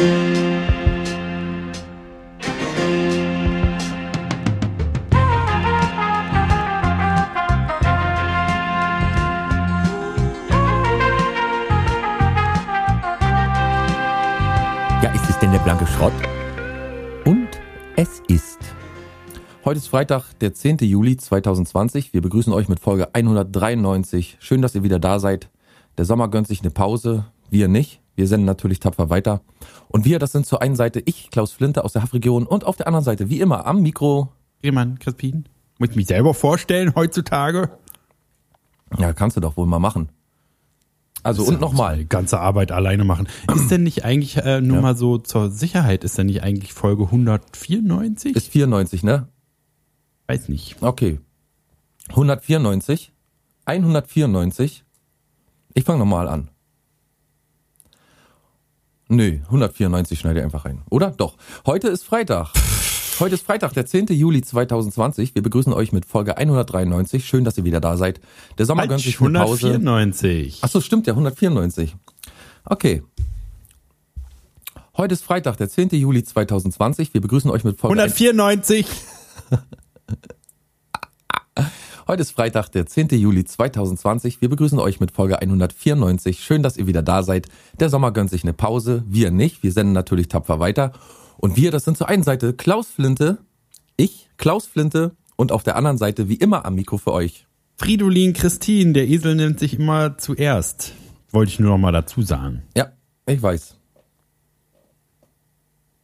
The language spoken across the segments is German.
Ja, ist es denn der blanke Schrott? Und es ist. Heute ist Freitag, der 10. Juli 2020. Wir begrüßen euch mit Folge 193. Schön, dass ihr wieder da seid. Der Sommer gönnt sich eine Pause, wir nicht. Wir senden natürlich tapfer weiter. Und wir, das sind zur einen Seite ich, Klaus Flinte aus der Haffregion und auf der anderen Seite, wie immer, am Mikro. Riemann, Crispin. Muss ich mich selber vorstellen heutzutage? Ja, kannst du doch wohl mal machen. Also und nochmal. Die ganze Arbeit alleine machen. Ist denn nicht eigentlich, äh, nur Ja. mal so zur Sicherheit, ist denn nicht eigentlich Folge 194? Ist 94, ne? Weiß nicht. Okay. 194. 194. Ich fange nochmal an. Nö, 194 schneide ich einfach rein. Oder? Doch. Heute ist Freitag. Heute ist Freitag, der 10. Juli 2020. Wir begrüßen euch mit Folge 193. Schön, dass ihr wieder da seid. Der Sommer gönnt sich eine Pause. 194. Ach so, stimmt ja, 194. Okay. Heute ist Freitag, der 10. Juli 2020. Wir begrüßen euch mit Folge 194. Heute ist Freitag, der 10. Juli 2020. Wir begrüßen euch mit Folge 194. Schön, dass ihr wieder da seid. Der Sommer gönnt sich eine Pause. Wir nicht. Wir senden natürlich tapfer weiter. Und wir, das sind zur einen Seite Klaus Flinte, ich, Klaus Flinte und auf der anderen Seite wie immer am Mikro für euch. Fridolin Christine, der Esel nimmt sich immer zuerst. Wollte ich nur noch mal dazu sagen. Ja, ich weiß.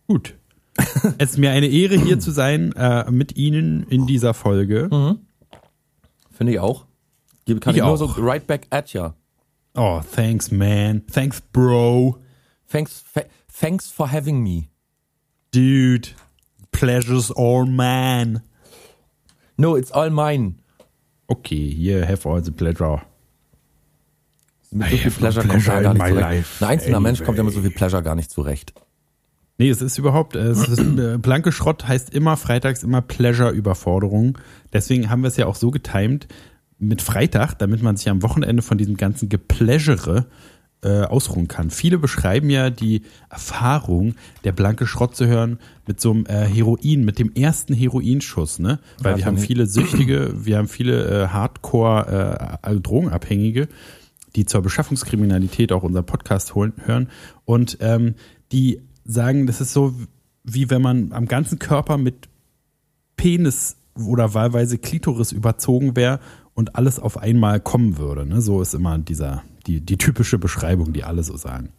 Gut. es ist mir eine Ehre, hier zu sein, äh, mit Ihnen in dieser Folge. Finde ich auch. Gebe- Kann Ich ich, nur auch. so right back at ya. Oh, thanks, man. Thanks, bro. Thanks, thanks for having me. Dude. Pleasure's all mine. No, it's all mine. Okay, here, have all the pleasure. Mit I so viel have no Pleasure kommt pleasure gar nicht my zurecht. life Ein einzelner Mensch kommt ja anyway. mit so viel Pleasure gar nicht zurecht. Nee, es ist überhaupt, es ist, äh, blanke Schrott heißt immer freitags immer Pleasure-Überforderung. Deswegen haben wir es ja auch so getimt mit Freitag, damit man sich am Wochenende von diesem ganzen Gepleasure äh, ausruhen kann. Viele beschreiben ja die Erfahrung, der blanke Schrott zu hören mit so einem äh, Heroin, mit dem ersten Heroinschuss, ne? Weil Ja, wir haben viele Süchtige, wir haben viele äh, Hardcore äh, Drogenabhängige, die zur Beschaffungskriminalität auch unseren Podcast holen, hören und ähm, die sagen, das ist so wie wenn man am ganzen Körper mit Penis oder wahlweise Klitoris überzogen wäre und alles auf einmal kommen würde. Ne? So ist immer dieser die, die typische Beschreibung, die alle so sagen.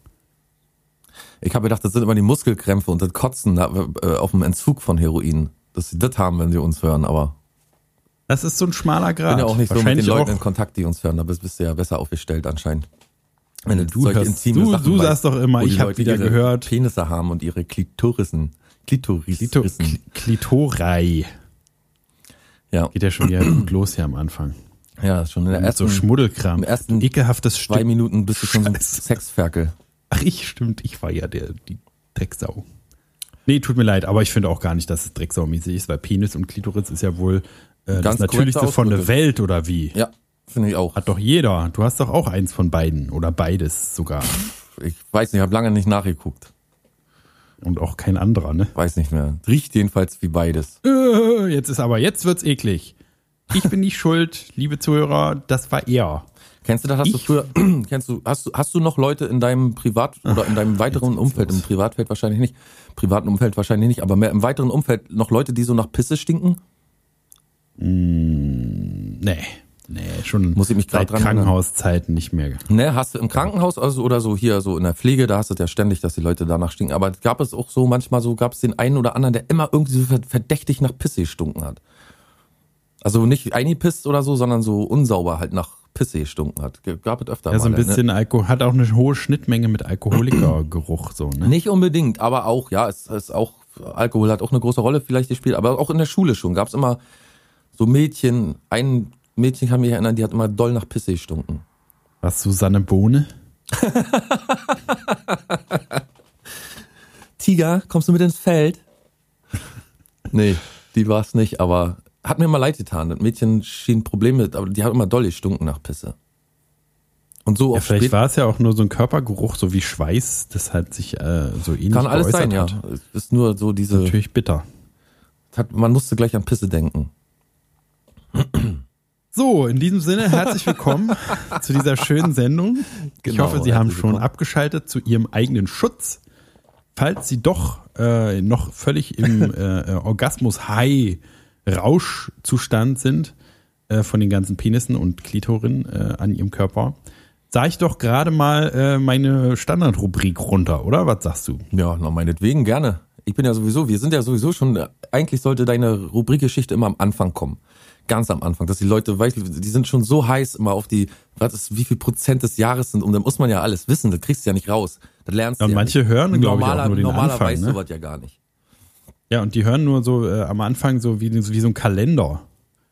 Ich habe gedacht, das sind immer die Muskelkrämpfe und das Kotzen äh, auf dem Entzug von Heroin. Dass sie das haben, wenn sie uns hören, aber Das ist so ein schmaler ich Grad. bin ja auch nicht so mit den Leuten in Kontakt, die uns hören. Da bist, bist du ja besser aufgestellt anscheinend. Wenn Du solche hörst- intime du- Sachen du sagst doch immer, ich hab Leute wieder gehört. Penisse haben und ihre Klitorissen. Klitorissen. Klito, Kl- Klitorei. Ja, Geht ja schon wieder gut los hier am Anfang. ja, schon in der Mit so ersten Schmuddelkram. im ersten Ekelhaftes zwei Stück. Minuten bist du schon so ein Scheiße. Sexferkel. Ach, ich stimmt, ich war ja der, die Drecksau. Nee, tut mir leid, aber ich finde auch gar nicht, dass es Drecksau-mäßig ist, weil Penis und Klitoris ist ja wohl äh, das Natürlichste von der. Welt, oder wie? Ja, finde ich auch. Hat doch jeder. Du hast doch auch eins von beiden oder beides sogar. Ich weiß nicht, ich habe lange nicht nachgeguckt. Und auch kein anderer, ne? Weiß nicht mehr. Riecht jedenfalls wie beides. Äh, Jetzt ist aber, jetzt wird's eklig. Ich bin nicht schuld, liebe Zuhörer, das war er. Kennst du das? Hast du Ich- früher, kennst du, hast du, hast du noch Leute in deinem Privat- oder in deinem weiteren Umfeld, im Privatfeld wahrscheinlich nicht, privaten Umfeld wahrscheinlich nicht, aber mehr im weiteren Umfeld noch Leute, die so nach Pisse stinken? Nee, nee, schon Muss ich mich seit dran. Krankenhauszeiten nicht mehr. Ne, hast du im Krankenhaus also, oder so hier so in der Pflege, da hast du ja ständig, dass die Leute danach stinken. Aber gab es auch so, manchmal so, gab es den einen oder anderen, der immer irgendwie so ver- verdächtig nach Pisse gestunken hat. Also nicht eingepisst oder so, sondern so unsauber halt nach Pisse gestunken hat. Gab es öfter Ja, so ein. Ne? bisschen Alkohol, hat auch eine hohe Schnittmenge mit Alkoholikergeruch, so, ne? Nicht unbedingt, aber auch, ja, es ist auch, Alkohol hat auch eine große Rolle vielleicht gespielt, aber auch in der Schule schon gab es immer so Mädchen, ein Mädchen kann mich erinnern, die hat immer doll nach Pisse gestunken. Was, Susanne Bohne? Tiger, kommst du mit ins Feld? nee, die war es nicht, aber hat mir mal leid getan. Das Mädchen schien Probleme, aber die hat immer doll gestunken nach Pisse. Und so Ja, vielleicht war es ja auch nur so ein Körpergeruch, so wie Schweiß, das halt sich äh, so ähnlich kann alles sein, ja. hat. Es ist nur so diese, Natürlich bitter. hat, man musste gleich an Pisse denken. So, in diesem Sinne, herzlich willkommen zu dieser schönen Sendung. ich Genau, hoffe, Sie haben schon willkommen. abgeschaltet zu Ihrem eigenen Schutz. Falls Sie doch äh, noch völlig im äh, äh, Orgasmus-High-Rauschzustand sind äh, von den ganzen Penissen und Klitoren äh, an Ihrem Körper, sage ich doch gerade mal äh, meine Standardrubrik runter, oder? Was sagst du? Ja, na meinetwegen gerne. Ich bin ja sowieso, wir sind ja sowieso schon, eigentlich sollte deine Rubrikgeschichte immer am Anfang kommen. Ganz am Anfang, dass die Leute, weißt du, die sind schon so heiß immer auf die, was ist, wie viel Prozent des Jahres sind und dann muss man ja alles wissen, das kriegst du ja nicht raus. Das lernst Ja, du ja manche nicht. hören, Ein glaub ich, auch normaler, nur den normaler Anfang, weiß ne? sowas ja gar nicht. Ja, und die hören nur so äh, am Anfang so wie, wie so ein Kalender.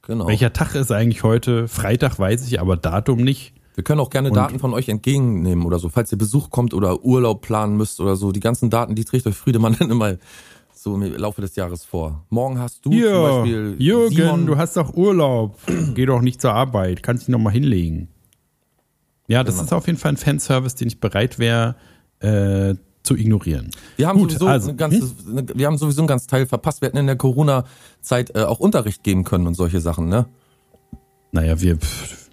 Genau. Welcher Tag ist eigentlich heute? Freitag weiß ich, aber Datum nicht. Wir können auch gerne Daten von euch entgegennehmen oder so, falls ihr Besuch kommt oder Urlaub planen müsst oder so. Die ganzen Daten, die trägt euch Friedemann dann immer so im Laufe des Jahres vor. Morgen hast du zum Hier, Beispiel Jürgen, Simon, du hast doch Urlaub. Geh doch nicht zur Arbeit. Kannst dich noch mal hinlegen. Ja, das Genau. ist auf jeden Fall ein Fanservice, den ich bereit wäre äh, zu ignorieren. Wir haben Gut, sowieso also, ein ganzes, wir haben sowieso einen ganz Teil verpasst. Wir hätten in der Corona-Zeit äh, auch Unterricht geben können und solche Sachen, ne? Naja, wir pff,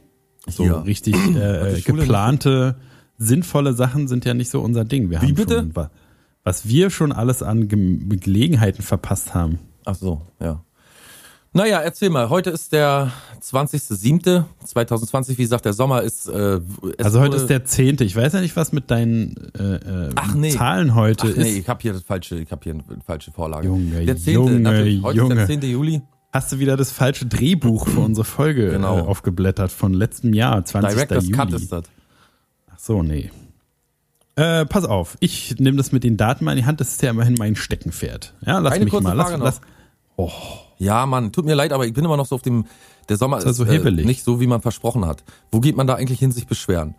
so Hier. richtig äh, Schule geplante, sinnvolle Sachen sind ja nicht so unser Ding. Wir Wie haben bitte? Schon, was wir schon alles an Ge Gelegenheiten verpasst haben. Ach so, ja. Naja, erzähl mal. Heute ist der 20.07.2020. Wie gesagt, der Sommer ist. Äh, Also heute ist der zehnte. Ich weiß ja nicht, was mit deinen äh, äh, Ach, nee. Zahlen heute Ach, nee, ist. ich habe hier das falsche, ich habe hier eine falsche Vorlage. Junge, der 10. Junge, natürlich. Heute Junge. ist der 10. Juli. Hast du wieder das falsche Drehbuch für unsere Folge Genau. äh, aufgeblättert von letztem Jahr, 20. Director's Juli. Cut ist das. Ach so, nee. Äh, pass auf, ich nehme das mit den Daten mal in die Hand, das ist ja immerhin mein Steckenpferd. Ja, lass Eine mich kurze mal. Lass, Frage noch. lass, Ja, Mann, tut mir leid, aber ich bin immer noch so auf dem. Der Sommer Ist ja ist, so äh, nicht so, wie man versprochen hat. Wo geht man da eigentlich hin, sich beschweren?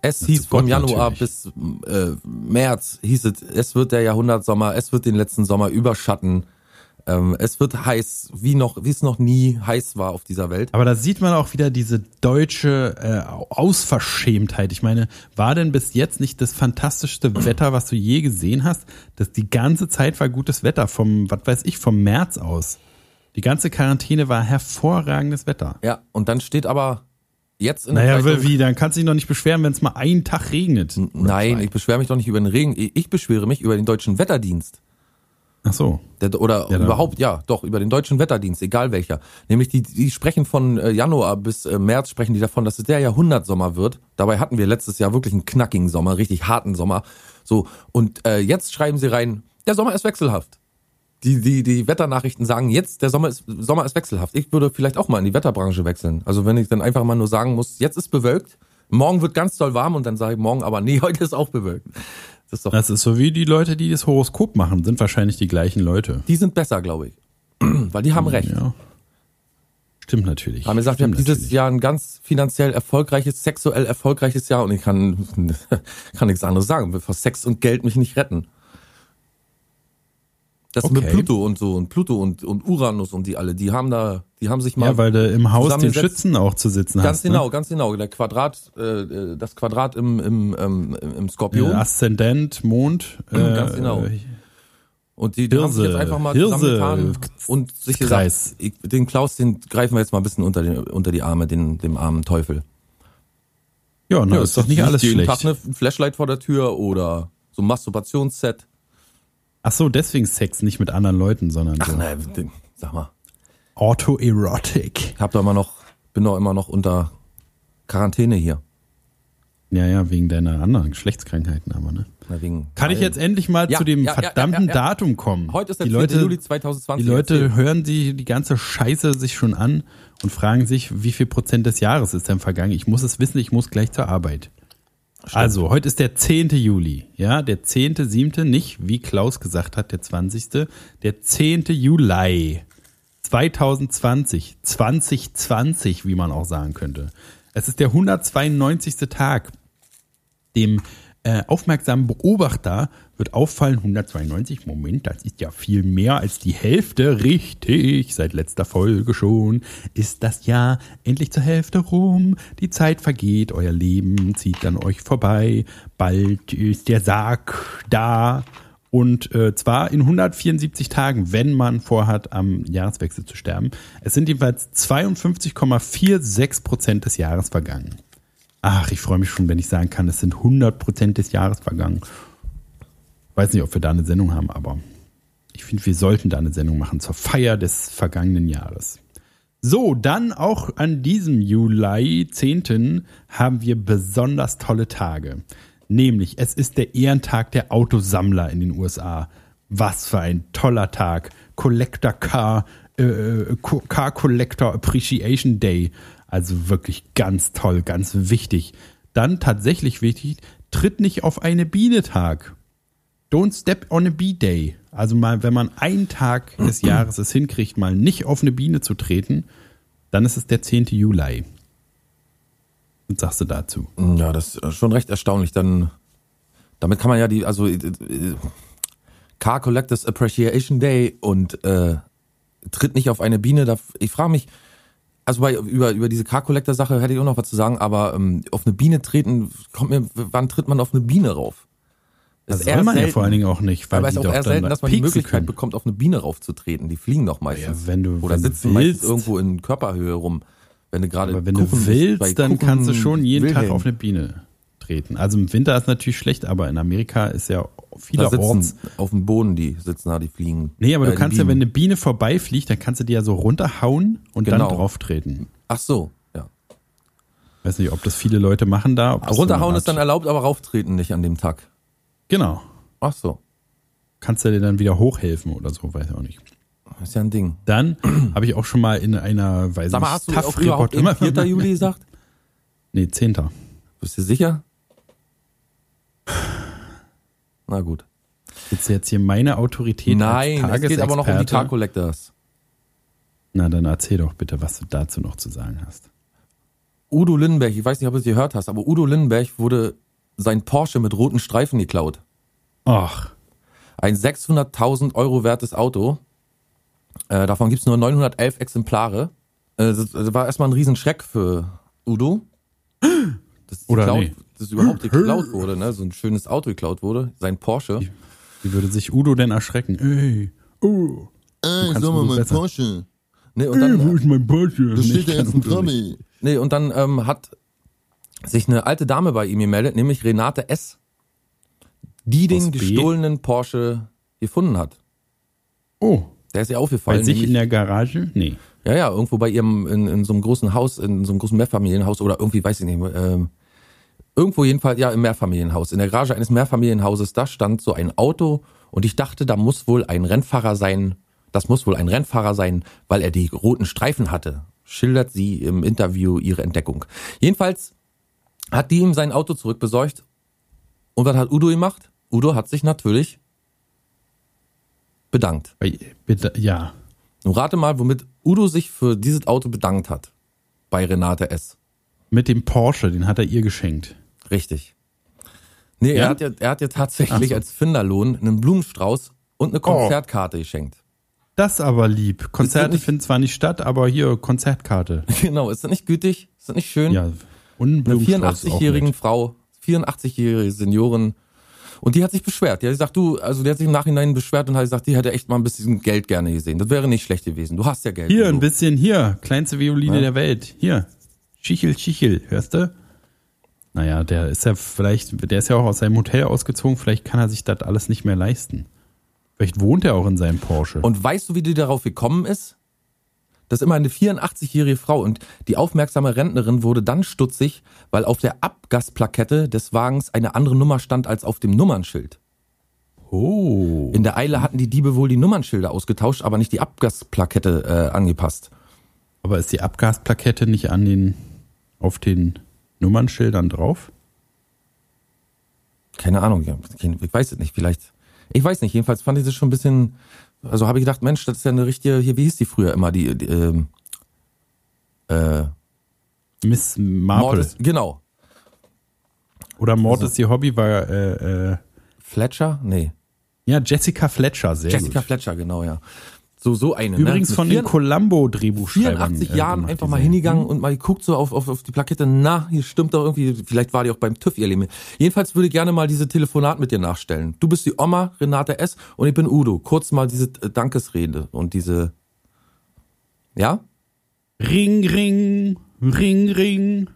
Es hieß zu Gott vom Januar natürlich. bis äh, März, hieß es, es wird der Jahrhundertsommer, es wird den letzten Sommer überschatten. Ähm, es wird heiß, wie noch, wie es noch nie heiß war auf dieser Welt. Aber da sieht man auch wieder diese deutsche äh, Ausverschämtheit. Ich meine, war denn bis jetzt nicht das fantastischste Wetter, was du je gesehen hast? Das die ganze Zeit war gutes Wetter vom, was weiß ich, vom März aus. Die ganze Quarantäne war hervorragendes Wetter. Ja, und dann steht aber jetzt in der Naja, Zeitung, wie, dann kannst du dich noch nicht beschweren, wenn es mal einen Tag regnet. Nein, ich beschwere mich doch nicht über den Regen. Ich beschwere mich über den deutschen Wetterdienst. Ach so. Der, oder Ja, überhaupt, ja, doch, über den deutschen Wetterdienst, egal welcher. Nämlich die, die sprechen von äh, Januar bis äh, März, sprechen die davon, dass es der Jahrhundertsommer wird. Dabei hatten wir letztes Jahr wirklich einen knackigen Sommer, richtig harten Sommer. So, und äh, jetzt schreiben sie rein, der Sommer ist wechselhaft. Die, die, die Wetternachrichten sagen jetzt, der Sommer ist, Sommer ist wechselhaft. Ich würde vielleicht auch mal in die Wetterbranche wechseln. Also wenn ich dann einfach mal nur sagen muss, jetzt ist bewölkt, morgen wird ganz doll warm und dann sage ich morgen aber, nee, heute ist auch bewölkt. Das ist doch, Das ist so wie die Leute, die das Horoskop machen, sind wahrscheinlich die gleichen Leute. die sind besser, glaube ich. Weil die haben recht. Ja. Stimmt natürlich. haben gesagt, wir haben Stimmt dieses natürlich. Jahr ein ganz finanziell erfolgreiches, sexuell erfolgreiches Jahr und ich kann, kann nichts anderes sagen. Vor Sex und Geld mich nicht retten. Das mit Okay. Pluto und so und Pluto und, und Uranus und die alle, die haben da, die haben sich mal Ja, weil du im Haus den. Schützen auch zu sitzen ganz hast. genau, Ne? ganz genau, der Quadrat, äh, das Quadrat im im ähm, im Skorpion Äh, Aszendent, Mond. Äh, Ganz genau. äh, und die, die haben sich Hirse, jetzt einfach mal Hirse, zusammengetan und sich Kreis. gesagt, ich, den Klaus, den greifen wir jetzt mal ein bisschen unter den, unter die Arme, den dem armen Teufel. Ja, na, Ja, ist doch nicht es alles jeden schlecht. Tag eine Flashlight vor der Tür oder so ein Masturbationsset. Ach so, deswegen Sex nicht mit anderen Leuten, sondern Ach so. ne, den- sag mal, Autoerotic. ich hab doch immer noch, bin doch immer noch unter Quarantäne hier. Ja, ja, wegen deiner anderen Geschlechtskrankheiten aber, ne? Na, wegen Kann ich jetzt endlich mal Ja, zu dem ja, ja, verdammten ja, ja. Datum kommen? Heute ist der die 10. Leute, Juli 2020. Die Leute Erzähl. hören die, die ganze Scheiße sich schon an und fragen sich, wie viel Prozent des Jahres ist denn vergangen? Ich muss es wissen, ich muss gleich zur Arbeit. Also, heute ist der 10. Juli. Ja, der 10., 7., nicht, wie Klaus gesagt hat, der 20., der 10. Juli 2020. 2020, wie man auch sagen könnte. Es ist der 192. Tag. Dem äh, aufmerksamen Beobachter wird auffallen, 192, Moment, das ist ja viel mehr als die Hälfte, richtig, seit letzter Folge schon, ist das Jahr endlich zur Hälfte rum, die Zeit vergeht, euer Leben zieht an euch vorbei, bald ist der Sarg da und äh, zwar in 174 Tagen, wenn man vorhat, am Jahreswechsel zu sterben. Es sind jedenfalls 52,46 Prozent des Jahres vergangen. Ach, ich freue mich schon, wenn ich sagen kann, es sind 100 Prozent des Jahres vergangen. Weiß nicht, ob wir da eine Sendung haben, aber ich finde, wir sollten da eine Sendung machen zur Feier des vergangenen Jahres. So, dann auch an diesem Juli 10. haben wir besonders tolle Tage. Nämlich, es ist der Ehrentag der Autosammler in den USA. Was für ein toller Tag. Collector Car, äh, Car Collector Appreciation Day. Also wirklich ganz toll, ganz wichtig. Dann tatsächlich wichtig, tritt nicht auf eine Biene Tag. Don't step on a bee day. Also mal, wenn man einen Tag des Jahres es hinkriegt, mal nicht auf eine Biene zu treten, dann ist es der 10. Juli. Was sagst du dazu? Ja, das ist schon recht erstaunlich. Dann, damit kann man ja die, also äh, Car Collectors Appreciation Day und äh, tritt nicht auf eine Biene. Da, ich frage mich, also bei, über, über diese Car Collector Sache hätte ich auch noch was zu sagen, aber ähm, auf eine Biene treten, kommt mir, wann tritt man auf eine Biene rauf? Das soll man selten. ja vor allen Dingen auch nicht, weil aber es ist auch eher selten, dass man die Möglichkeit können. bekommt, auf eine Biene raufzutreten. Die fliegen doch meistens. Ja, wenn du, Oder wenn sitzen du meistens irgendwo in Körperhöhe rum. Wenn du gerade Aber wenn Kuchen du willst, dann Kuchen kannst du schon jeden Wilhelm. Tag auf eine Biene treten. Also im Winter ist natürlich schlecht, aber in Amerika ist ja vielerorts auf dem Boden, die sitzen da, die fliegen. Nee, aber äh, du kannst ja, wenn eine Biene vorbeifliegt, dann kannst du die ja so runterhauen und genau. dann drauf treten. Ach so, ja. Weiß nicht, ob das viele Leute machen da. Runterhauen ist dann erlaubt, aber rauftreten nicht an dem Tag. Genau. Ach so. Kannst du dir dann wieder hochhelfen oder so, weiß ich auch nicht. Das ist ja ein Ding. Dann habe ich auch schon mal in einer, weiß Sag mal, hast du auch überhaupt immer 4. Juli gesagt? Nee, 10. Bist du sicher? Na gut. Jetzt jetzt hier meine Autorität Nein, es geht aber noch um die Car Collectors. Na, dann erzähl doch bitte, was du dazu noch zu sagen hast. Udo Lindenberg, ich weiß nicht, ob du es gehört hast, aber Udo Lindenberg wurde sein Porsche mit roten Streifen geklaut. Ach. Ein 600.000 Euro wertes Auto. Äh, davon gibt's nur 911 Exemplare. Äh, das, das, war erstmal ein Riesenschreck für Udo. Dass, Oder geklaut, nee. dass überhaupt geklaut wurde, ne? So ein schönes Auto geklaut wurde, sein Porsche. Wie, wie würde sich Udo denn erschrecken? Ey, oh. Ey, sag mal, mein besser. Porsche. Nee, und dann, Ey, wo ist mein Porsche? Das steht ja jetzt ein Promi. Nee, und dann ähm, hat sich eine alte Dame bei ihm gemeldet, nämlich Renate S die den gestohlenen Porsche gefunden hat. Oh. Der ist ja aufgefallen. Bei sich in der Garage? Nee. Ja, ja, irgendwo bei ihrem, in, in so einem großen Haus, in so einem großen Mehrfamilienhaus oder irgendwie, weiß ich nicht, ähm, irgendwo jedenfalls, ja, im Mehrfamilienhaus. In der Garage eines Mehrfamilienhauses, da stand so ein Auto und ich dachte, da muss wohl ein Rennfahrer sein, das muss wohl ein Rennfahrer sein, weil er die roten Streifen hatte, schildert sie im Interview ihre Entdeckung. Jedenfalls hat die ihm sein Auto zurückbesorgt und was hat Udo gemacht? Udo hat sich natürlich bedankt. Ja. Nun rate mal, womit Udo sich für dieses Auto bedankt hat. Bei Renate S. Mit dem Porsche, den hat er ihr geschenkt. Richtig. Nee, ja? er, hat ja, er hat ja tatsächlich so. als Finderlohn einen Blumenstrauß und eine oh. Konzertkarte oh. geschenkt. Das aber lieb. Konzerte finden zwar nicht statt, aber hier Konzertkarte. Genau, ist das nicht gütig? Ist das nicht schön? Ja, eine 84-jährigen Frau, 84-jährige Seniorin und die hat sich beschwert. Die hat gesagt, du, also die hat sich im Nachhinein beschwert und hat gesagt, die hätte echt mal ein bisschen Geld gerne gesehen. Das wäre nicht schlecht gewesen. Du hast ja Geld. Hier, ein bisschen, hier. Kleinste Violine ja. der Welt. Hier. Schichel, Schichel. Hörst du? Naja, der ist ja vielleicht, der ist ja auch aus seinem Hotel ausgezogen. Vielleicht kann er sich das alles nicht mehr leisten. Vielleicht wohnt er auch in seinem Porsche. Und weißt du, wie die darauf gekommen ist? Das ist immer eine 84-jährige Frau und die aufmerksame Rentnerin wurde dann stutzig, weil auf der Abgasplakette des Wagens eine andere Nummer stand als auf dem Nummernschild. Oh. In der Eile hatten die Diebe wohl die Nummernschilder ausgetauscht, aber nicht die Abgasplakette äh, angepasst. Aber ist die Abgasplakette nicht an den auf den Nummernschildern drauf? Keine Ahnung, ich weiß es nicht, vielleicht. Ich weiß nicht, jedenfalls fand ich das schon ein bisschen also habe ich gedacht, Mensch, das ist ja eine richtige, hier, wie hieß die früher immer, die, die ähm, äh, Miss Marple. Mordes, genau. Oder Mord also, ist ihr Hobby, war äh, äh, Fletcher? Nee. Ja, Jessica Fletcher, sehr Jessica gut. Fletcher, genau, ja. So, so eine. Übrigens ne? von den Columbo-Drehbuchschreibern. 84 äh, Jahren einfach mal hingegangen und mal geguckt so auf, auf, auf die Plakette, na, hier stimmt doch irgendwie, vielleicht war die auch beim TÜV ihr Leben. Jedenfalls würde ich gerne mal diese Telefonat mit dir nachstellen. Du bist die Oma, Renate S. und ich bin Udo. Kurz mal diese äh, Dankesrede und diese, ja? Ring, ring, ring, ring.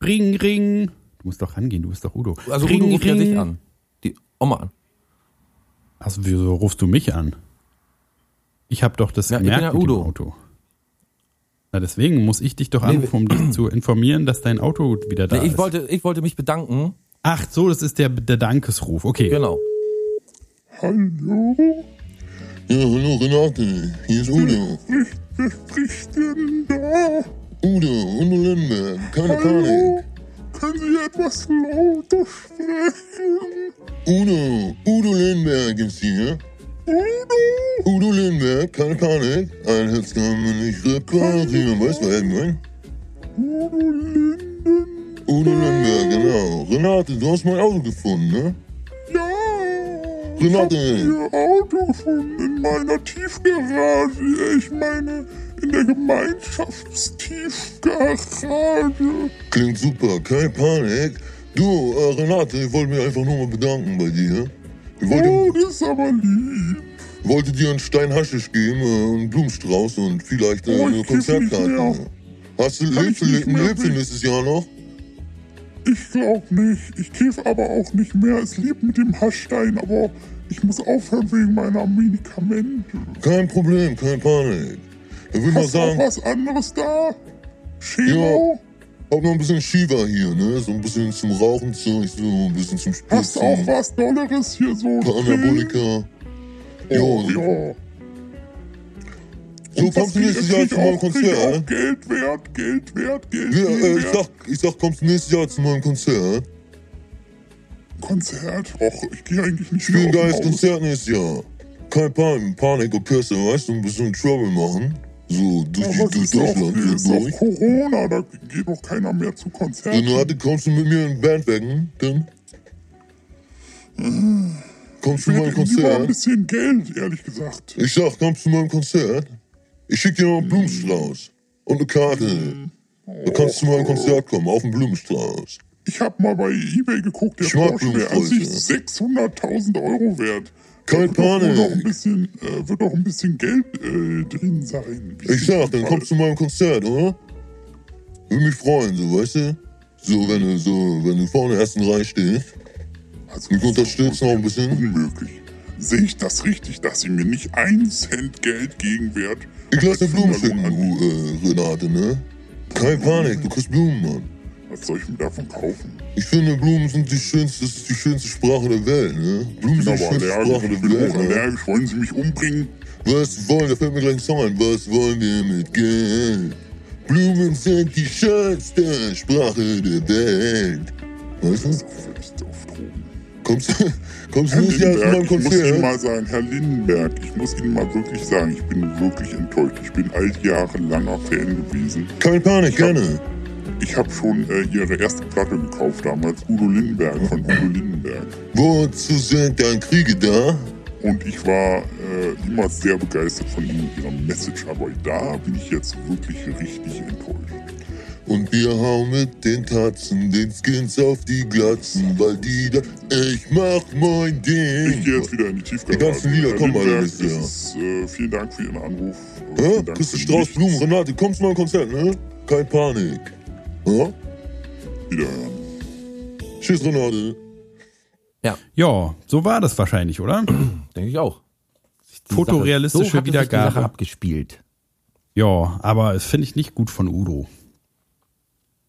Ring, ring. Du musst doch rangehen, du bist doch Udo. Also ring, Udo ruft ja dich an. Die Oma an. Also wieso rufst du mich an? Ich habe doch das Ja, ich bin gemerkt ja mit dem Udo. Auto. Na, deswegen muss ich dich doch Nee, anrufen, um dich zu informieren, dass dein Auto wieder da Nee, ich ist. wollte, ich wollte mich bedanken. Ach so, das ist der, der Dankesruf. Okay. Genau. Hallo? Ja, hallo Renate, hier ist Udo. Wer spricht denn da? Udo, Udo Lemberg, keine Hallo? Panik. Können Sie etwas lauter sprechen? Udo, Udo Lemberg ist hier. Udo? Udo Lemberg, keine Panik. Ein Herz kann man nicht reparieren, weißt du, meine? Udo Linden? Udo Lemberg, genau. Renate, du hast mein Auto gefunden, ne? Ja! Renate. Ich hab Ihr Auto gefunden in meiner Tiefgarage. Ich meine, in der Gemeinschaftstiefgarage. Klingt super, keine Panik. Du, äh, Renate, ich wollte mich einfach nur mal bedanken bei dir. Ich wollte, Oh, das ist aber lieb. wollte dir einen Stein Haschisch geben, äh, einen Blumenstrauß und vielleicht äh, Oh, eine Konzertkarte. Hast du, Kann lebst, du nächstes Jahr noch? Ich glaub nicht. Ich kiff aber auch nicht mehr. Es lebt mit dem Haschstein, aber ich muss aufhören wegen meiner Medikamente. Kein Problem, keine Panik. Ich will mal Hast auch sagen, was anderes da? Chemo? hab noch ein bisschen Shiva hier, ne? So ein bisschen zum Rauchen, so, so ein bisschen zum Hast du auch was Dolleres hier so? Ein paar? Anabolika. Oh, Jo. ja. So kommst du nächstes Jahr ich zu meinem ich Konzert, auch? Geld wert, Geld wert, Geld Ja, äh, ich wert. sag, ich sag, kommst du nächstes Jahr zu meinem Konzert? Konzert? Och, ich gehe eigentlich nicht ein mehr geiles aus dem Haus. Konzert nächstes Jahr. Kein Panik, Panikorchester, weißt du, ein bisschen Trouble machen. So, durch, Ja, die, was durch ist doch, Deutschland, ist so doch durch. Corona, da geht doch keiner mehr zu Konzerten. Renate, kommst du mit mir in Bandwagen, dann? Kommst du Ich hätte lieber ein Konzert? bisschen Geld, ehrlich gesagt. Ich sag, kommst du zu meinem Konzert? Ich schick dir noch einen Blumenstrauß. Und eine Karte. Da kannst du zu meinem Konzert kommen, auf den Blumenstrauß. Ich habe mal bei eBay geguckt, der Ich Porsche wäre an sich Blumensträuße. 600.000 Euro wert. Kein Da wird Panik. noch ein bisschen, äh, wird doch ein bisschen Geld äh, drin sein. Wie Ich sag, dann kommst du zu meinem Konzert, oder? Würde mich freuen, so, weißt du? So, wenn du, so, wenn du vorne ersten Reihe stehst. Also, Mich unterstützt noch ein bisschen. Unmöglich. Sehe ich das richtig, dass sie mir nicht ein Cent Geld Gegenwert Ich lass dir Blumen schicken, du, äh, Renate, ne? Keine Panik, du kriegst Blumen, Mann. Was soll ich mir davon kaufen? Ich finde, Blumen sind die schönste, das ist die schönste Sprache der Welt, ne? Blumen Ich sind die aber schönste allergisch. Sprache Ich der Welt, ne? allergisch. Wollen Sie mich umbringen? Was wollen, da fällt mir gleich ein Song ein. Was wollen wir mit Geld? Blumen sind die schönste Sprache der Welt. Weißt du? Kommst, kommst du nächstes Jahr zu meinem Lindenberg, ich muss Ihnen Konzert? mal sagen, Herr Lindenberg, ich muss Ihnen mal wirklich sagen, ich bin wirklich enttäuscht. Ich bin altjahrelanger Fan gewesen. Keine Panik, gerne. Ich habe schon äh, Ihre erste Platte gekauft damals, Udo Lindenberg von Udo Lindenberg. Wozu sind dann Kriege da? Und ich war äh, immer sehr begeistert von Ihnen und Ihrer Message, aber da bin ich jetzt wirklich richtig enttäuscht. Und wir hauen mit den Tatzen den Skins auf die Glatzen, weil die da. Ich mach mein Ich gehe Ding. jetzt wieder in die Tiefgarage. Die ganzen Lieder kommen alle das ist, äh, Vielen Dank für Ihren Anruf. Hä? für Strauß. Blumen? Renate, kommst du mal ein Konzert, ne? Kein Panik. Ja? Wiederhören. Tschüss, Renate. Ja, so war das wahrscheinlich, oder? Denke ich auch. Die Fotorealistische Sache, so Wiedergabe. Die Sache abgespielt. Ja, aber das finde ich nicht gut von Udo.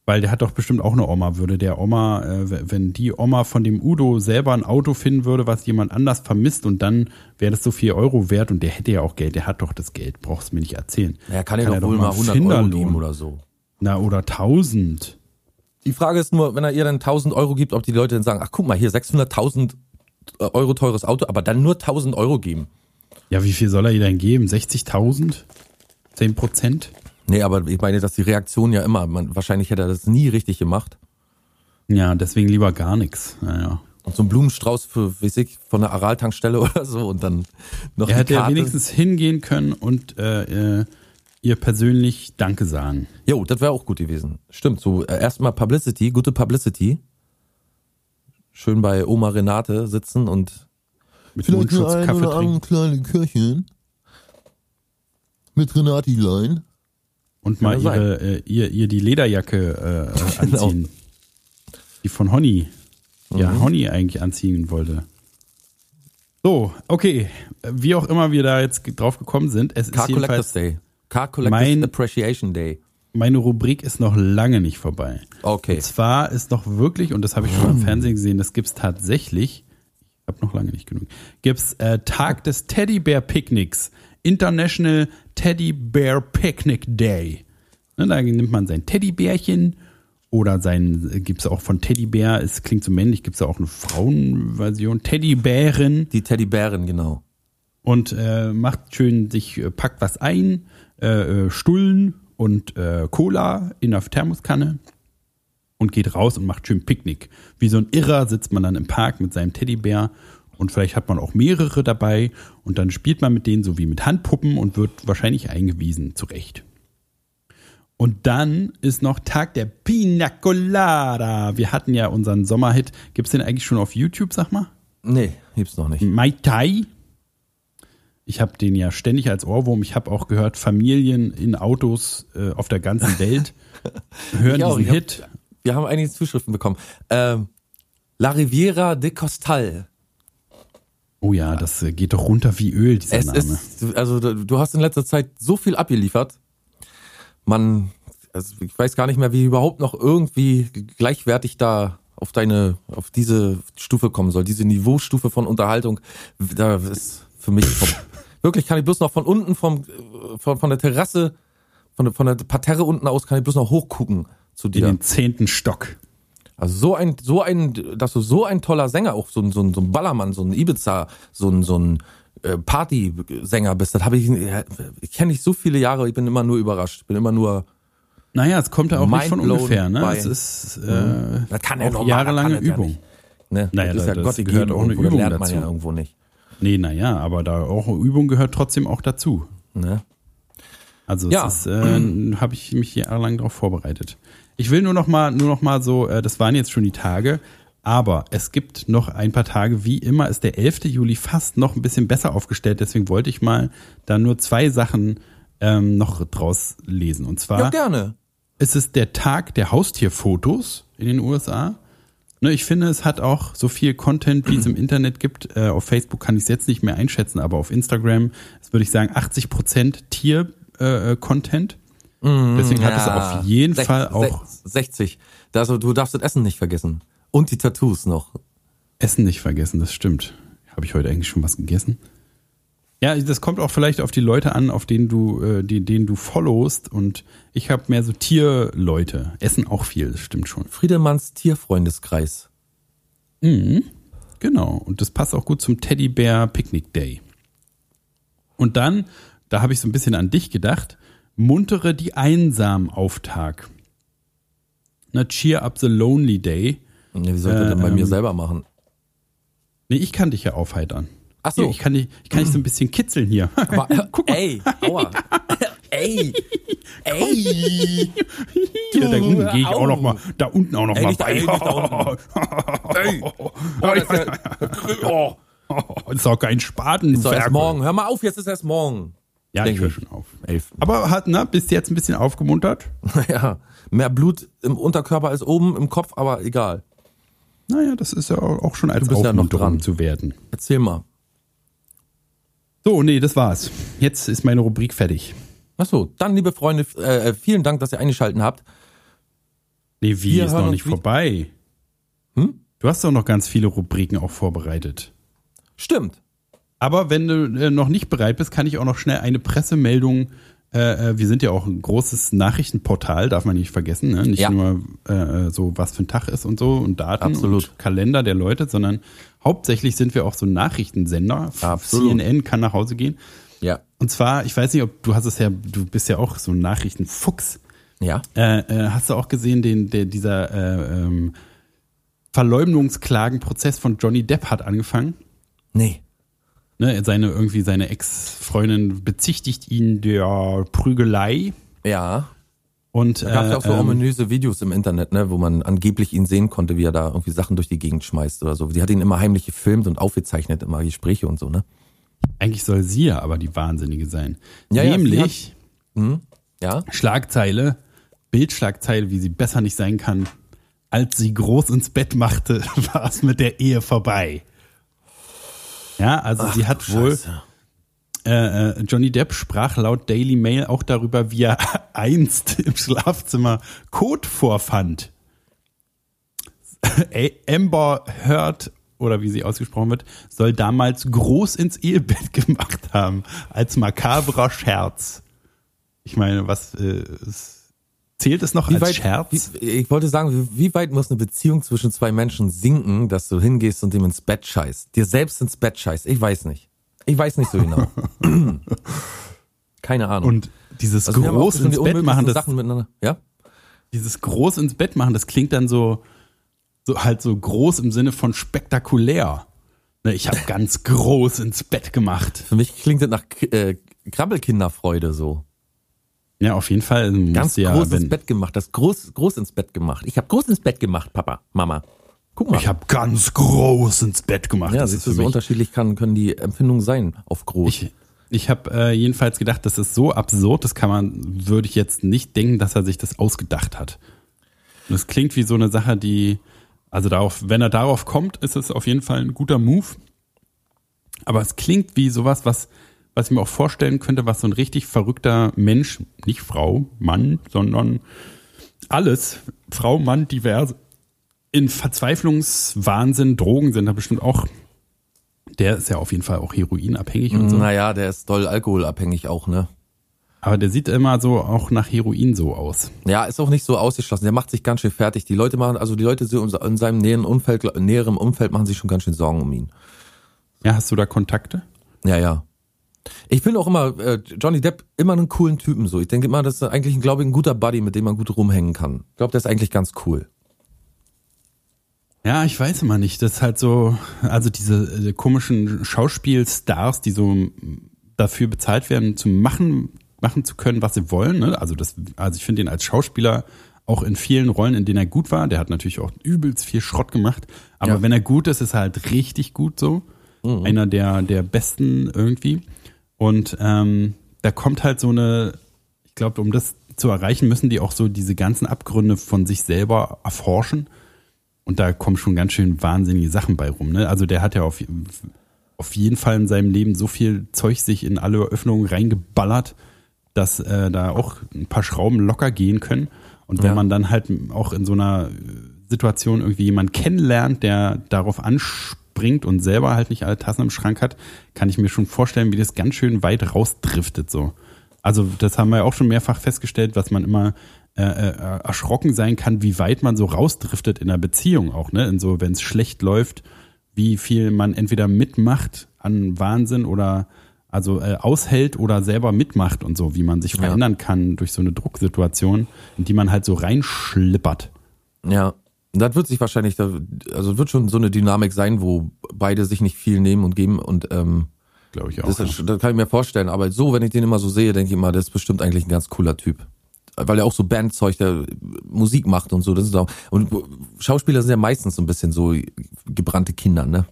Weil der hat doch bestimmt auch eine Oma. Würde der Oma, äh, wenn die Oma von dem Udo selber ein Auto finden würde, was jemand anders vermisst und dann wäre das so viel Euro wert und der hätte ja auch Geld, der hat doch das Geld, brauchst du mir nicht erzählen. Er kann ja doch wohl mal einen 100 Euro geben oder so. Na, oder 1000. Die Frage ist nur, wenn er ihr dann 1000 Euro gibt, ob die Leute dann sagen, ach guck mal, hier 600.000 Euro teures Auto, aber dann nur 1000 Euro geben. Ja, wie viel soll er ihr denn geben? 60.000? 10 Prozent? Nee, aber ich meine, dass die Reaktion ja immer, man, wahrscheinlich hätte er das nie richtig gemacht. Ja, deswegen lieber gar nichts. Naja. Und so ein Blumenstrauß für, weiß ich, von der Aral-Tankstelle oder so und dann noch Er hätte ja wenigstens hingehen können und äh, äh, ihr persönlich Danke sagen. Jo, das wäre auch gut gewesen. Stimmt, so äh, erstmal Publicity, gute Publicity. Schön bei Oma Renate sitzen und Mit Mundschutz Kaffee trinken. kleine Köchin mit Renatilein. Und mal ihre, äh, ihr, ihr die Lederjacke äh, Genau. anziehen. Die von Honey. Ja, Honey eigentlich anziehen wollte. So, okay. Wie auch immer wir da jetzt drauf gekommen sind, es Car ist Collectors jedenfalls, Day. Car Collectors Mein- Appreciation Day. meine Rubrik ist noch lange nicht vorbei. Okay. Und zwar ist noch wirklich, und das habe ich schon im Fernsehen gesehen, das gibt's tatsächlich, ich habe noch lange nicht genug, gibt's äh, Tag des Teddybär Picknicks, International Teddy Bear Picnic Day. Ne, da nimmt man sein Teddybärchen oder sein, äh, gibt's auch von Teddybär, es klingt so männlich, gibt's auch eine Frauenversion, Teddybären Die Teddybären, genau. und äh, macht schön sich, äh, packt was ein, äh, äh, Stullen und äh, Cola in der Thermoskanne und geht raus und macht schön Picknick. Wie so ein Irrer sitzt man dann im Park mit seinem Teddybär und vielleicht hat man auch mehrere dabei und dann spielt man mit denen so wie mit Handpuppen und wird wahrscheinlich eingewiesen, zurecht. Und dann ist noch Tag der Pina Colada. Wir hatten ja unseren Sommerhit. Gibt's den eigentlich schon auf YouTube, sag mal? Nee, gibt's noch nicht. Mai Tai. Ich habe den ja ständig als Ohrwurm. Ich habe auch gehört, Familien in Autos äh, auf der ganzen Welt hören auch, diesen hab- Hit. Wir haben einige Zuschriften bekommen. Ähm, La Riviera de Costal. Oh ja, das äh, geht doch runter wie Öl, dieser Es Name. ist, also du hast in letzter Zeit so viel abgeliefert. Man, also ich weiß gar nicht mehr, wie überhaupt noch irgendwie gleichwertig da auf deine, auf diese Stufe kommen soll, diese Niveaustufe von Unterhaltung. Da ist für mich wirklich kann ich bloß noch von unten vom, äh, von, von der Terrasse, von der, von der Parterre unten aus kann ich bloß noch hochgucken zu in dir. den zehnten Stock. Also so ein, so ein, dass du so ein toller Sänger, auch so ein, so ein, so ein Ballermann, so ein Ibiza, so ein, so ein äh, Partysänger bist, das habe ich, ja, ich kenne dich so viele Jahre, ich bin immer nur überrascht, bin immer nur, Naja, es kommt ja auch nicht von ungefähr. Ne? Es ist äh, das kann auch normal, jahrelange das das ja Übung. nicht. ne, Naja, das ist ja das Gott gehört gegeben, auch eine das Übung lernt man ja dazu. irgendwo nicht. Nee, naja, aber da auch Übung gehört trotzdem auch dazu. Ne? Also Ja. äh, habe ich mich jahrelang darauf vorbereitet. Ich will nur noch mal, nur noch mal so, äh, das waren jetzt schon die Tage, aber es gibt noch ein paar Tage. Wie immer ist der 11. Juli fast noch ein bisschen besser aufgestellt. Deswegen wollte ich mal da nur zwei Sachen ähm, noch draus lesen. Und zwar Ja, gerne. ist es der Tag der Haustierfotos in den USA. Ne, ich finde, es hat auch so viel Content, wie es im Internet gibt. Äh, auf Facebook kann ich es jetzt nicht mehr einschätzen, aber auf Instagram ist, würde ich sagen, 80 Prozent Tier-Content. Deswegen hat es Ja, auf jeden sech- Fall auch sech- 60. Da, also, du darfst das Essen nicht vergessen. Und die Tattoos noch. Essen nicht vergessen, das stimmt. Habe ich heute eigentlich schon was gegessen? Ja, das kommt auch vielleicht auf die Leute an, auf denen du, äh, die, denen du followst. Und ich habe mehr so Tierleute. Essen auch viel, das stimmt schon. Friedemanns Tierfreundeskreis. Genau. Und das passt auch gut zum Teddybär Picnic Day. Und dann, da habe ich so ein bisschen an dich gedacht, muntere die Einsam Auftag. Na, cheer up the lonely day. Ja, wie sollte Äh, denn bei mir ähm, selber machen? Nee, ich kann dich ja aufheitern. Ach so. Hier, ich kann dich, ich kann dich so ein bisschen kitzeln hier. Aber, ey, aua. ey, ey. Hier, da unten gehe ich auch Au. noch mal, da unten auch noch Ey, mal da- ey, bei. Ey. Oh, das ist, ja, oh, Das ist auch kein Spaten. ist doch erst morgen. Hör mal auf, jetzt ist erst morgen. Ja, ich höre schon auf. Elf. Aber hat, ne, bist du jetzt ein bisschen aufgemuntert? Ja, mehr Blut im Unterkörper als oben im Kopf, aber egal. Naja, das ist ja auch schon als Du bist ja noch dran. zu werden. Erzähl mal. So, nee, das war's. Jetzt ist meine Rubrik fertig. Ach so, dann, liebe Freunde, äh, vielen Dank, dass ihr eingeschalten habt. Nee, wie Wir ist noch nicht vorbei? Hm? Du hast doch noch ganz viele Rubriken auch vorbereitet. Stimmt. Aber wenn du äh, noch nicht bereit bist, kann ich auch noch schnell eine Pressemeldung. Äh, äh, wir sind ja auch ein großes Nachrichtenportal, darf man nicht vergessen. Ne? Nicht Ja. nur äh, so, was für ein Tag ist und so und Daten Absolut. und Kalender der Leute, sondern hauptsächlich sind wir auch so ein Nachrichtensender. Absolut. CNN kann nach Hause gehen. Ja. Und zwar, ich weiß nicht, ob du hast es ja, du bist ja auch so ein Nachrichtenfuchs. Ja. Äh, äh, hast du auch gesehen, den, der, dieser äh, ähm, Verleumdungsklagenprozess von Johnny Depp hat angefangen. Nee. Ne, seine irgendwie seine Ex-Freundin bezichtigt ihn der Prügelei Ja. und Da gab es äh, ja auch so ähm, ominöse Videos im Internet, ne, wo man angeblich ihn sehen konnte, wie er da irgendwie Sachen durch die Gegend schmeißt oder so. Die hat ihn immer heimlich gefilmt und aufgezeichnet, immer Gespräche und so, ne? eigentlich soll sie ja aber die Wahnsinnige sein. Ja, ja, sie Nämlich Ja? Schlagzeile, Bildschlagzeile, wie sie besser nicht sein kann. Als sie groß ins Bett machte, war es mit der Ehe vorbei. Ja, also sie hat wohl, äh, äh, Johnny Depp sprach laut Daily Mail auch darüber, wie er einst im Schlafzimmer Kot vorfand. Amber Heard, oder wie sie ausgesprochen wird, soll damals groß ins Ehebett gemacht haben, als makabrer Scherz. Ich meine, was äh, es, zählt es noch als Scherz? Wie, ich wollte sagen, wie, wie weit muss eine Beziehung zwischen zwei Menschen sinken, dass du hingehst und dem ins Bett scheißt? Dir selbst ins Bett scheißt? Ich weiß nicht. Ich weiß nicht so genau. Keine Ahnung. Und dieses Also groß ins die Bett machen, das, Sachen miteinander. Ja? dieses groß ins Bett machen, das klingt dann so, so halt so groß im Sinne von spektakulär. Ne, ich habe ganz groß ins Bett gemacht. Für mich klingt das nach äh, Krabbelkinderfreude so. Ja, auf jeden Fall. Ganz ja, groß ins Bett gemacht. Das groß, groß ins Bett gemacht. Ich habe groß ins Bett gemacht, Papa, Mama. Guck mal. Ich habe ganz groß ins Bett gemacht. ja, Das siehst ist so mich- unterschiedlich kann, können die Empfindungen sein auf groß. Ich, ich habe äh, jedenfalls gedacht, das ist so absurd, das kann man, würde ich jetzt nicht denken, dass er sich das ausgedacht hat. Und es klingt wie so eine Sache, die, also darauf, wenn er darauf kommt, ist es auf jeden Fall ein guter Move. Aber es klingt wie sowas, was, was ich mir auch vorstellen könnte, was so ein richtig verrückter Mensch, nicht Frau, Mann, sondern alles, Frau, Mann, divers, in Verzweiflungswahnsinn, Drogen sind da bestimmt auch. Der ist ja auf jeden Fall auch heroinabhängig und so. Naja, der ist doll alkoholabhängig auch, ne? Aber der sieht immer so auch nach Heroin so aus. Ja, ist auch nicht so ausgeschlossen. Der macht sich ganz schön fertig. Die Leute machen, also die Leute so in seinem näheren Umfeld, näherem Umfeld machen sich schon ganz schön Sorgen um ihn. Ja, hast du da Kontakte? Ja, ja. Ich finde auch immer, äh, Johnny Depp immer einen coolen Typen so. Ich denke immer, das ist eigentlich, glaube ich, ein guter Buddy, mit dem man gut rumhängen kann. Ich glaube, der ist eigentlich ganz cool. Ja, ich weiß immer nicht. Das ist halt so, also diese äh, komischen Schauspielstars, die so dafür bezahlt werden, zu machen, machen zu können, was sie wollen. Ne? Also das, also ich finde ihn als Schauspieler auch in vielen Rollen, in denen er gut war. Der hat natürlich auch übelst viel Schrott gemacht. Aber Ja. wenn er gut ist, ist er halt richtig gut so. Einer der, der besten irgendwie. Und ähm, da kommt halt so eine, ich glaube, um das zu erreichen, müssen die auch so diese ganzen Abgründe von sich selber erforschen. Und da kommen schon ganz schön wahnsinnige Sachen bei rum. Ne? Also der hat ja auf, auf jeden Fall in seinem Leben so viel Zeug sich in alle Öffnungen reingeballert, dass äh, da auch ein paar Schrauben locker gehen können. Und wenn Ja. man dann halt auch in so einer Situation irgendwie jemanden kennenlernt, der darauf anspringt und selber halt nicht alle Tassen im Schrank hat, kann ich mir schon vorstellen, wie das ganz schön weit rausdriftet so. Also das haben wir ja auch schon mehrfach festgestellt, was man immer äh, äh, erschrocken sein kann, wie weit man so rausdriftet in einer Beziehung auch, ne? In so, wenn es schlecht läuft, wie viel man entweder mitmacht an Wahnsinn oder also äh, aushält oder selber mitmacht und so, wie man sich verändern kann durch so eine Drucksituation, in die man halt so reinschlippert. Ja. Und das wird sich wahrscheinlich, also wird schon so eine Dynamik sein, wo beide sich nicht viel nehmen und geben und ähm, Glaube ich auch. das, ist, das kann ich mir vorstellen. Aber so, wenn ich den immer so sehe, denke ich immer, das ist bestimmt eigentlich ein ganz cooler Typ. Weil er auch so Bandzeug, der Musik macht und so. Das ist auch, und Schauspieler sind ja meistens so ein bisschen so gebrannte Kinder, ne?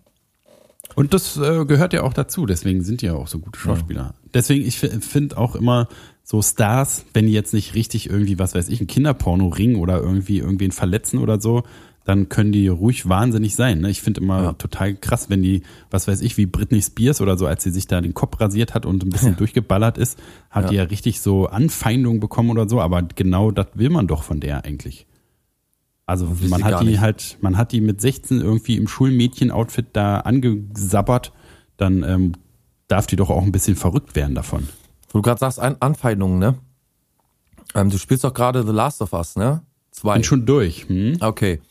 Und das äh, gehört ja auch dazu, deswegen sind die ja auch so gute Schauspieler. Deswegen, ich finde auch immer so Stars, wenn die jetzt nicht richtig irgendwie, was weiß ich, ein Kinderporno ringen oder irgendwie irgendwen verletzen oder so, dann können die ruhig wahnsinnig sein. Ne? Ich finde immer Ja. total krass, wenn die, was weiß ich, wie Britney Spears oder so, als sie sich da den Kopf rasiert hat und ein bisschen durchgeballert ist, hat Ja. die ja richtig so Anfeindungen bekommen oder so, aber genau das will man doch von der eigentlich. Also man hat die nicht. halt, man hat die mit 16 irgendwie im Schulmädchen-Outfit da angesabbert, dann ähm, darf die doch auch ein bisschen verrückt werden davon. Wo du gerade sagst, An Anfeindungen, ne? Ähm, du spielst doch gerade The Last of Us, ne? Zwei. Bin schon durch. Hm? Okay.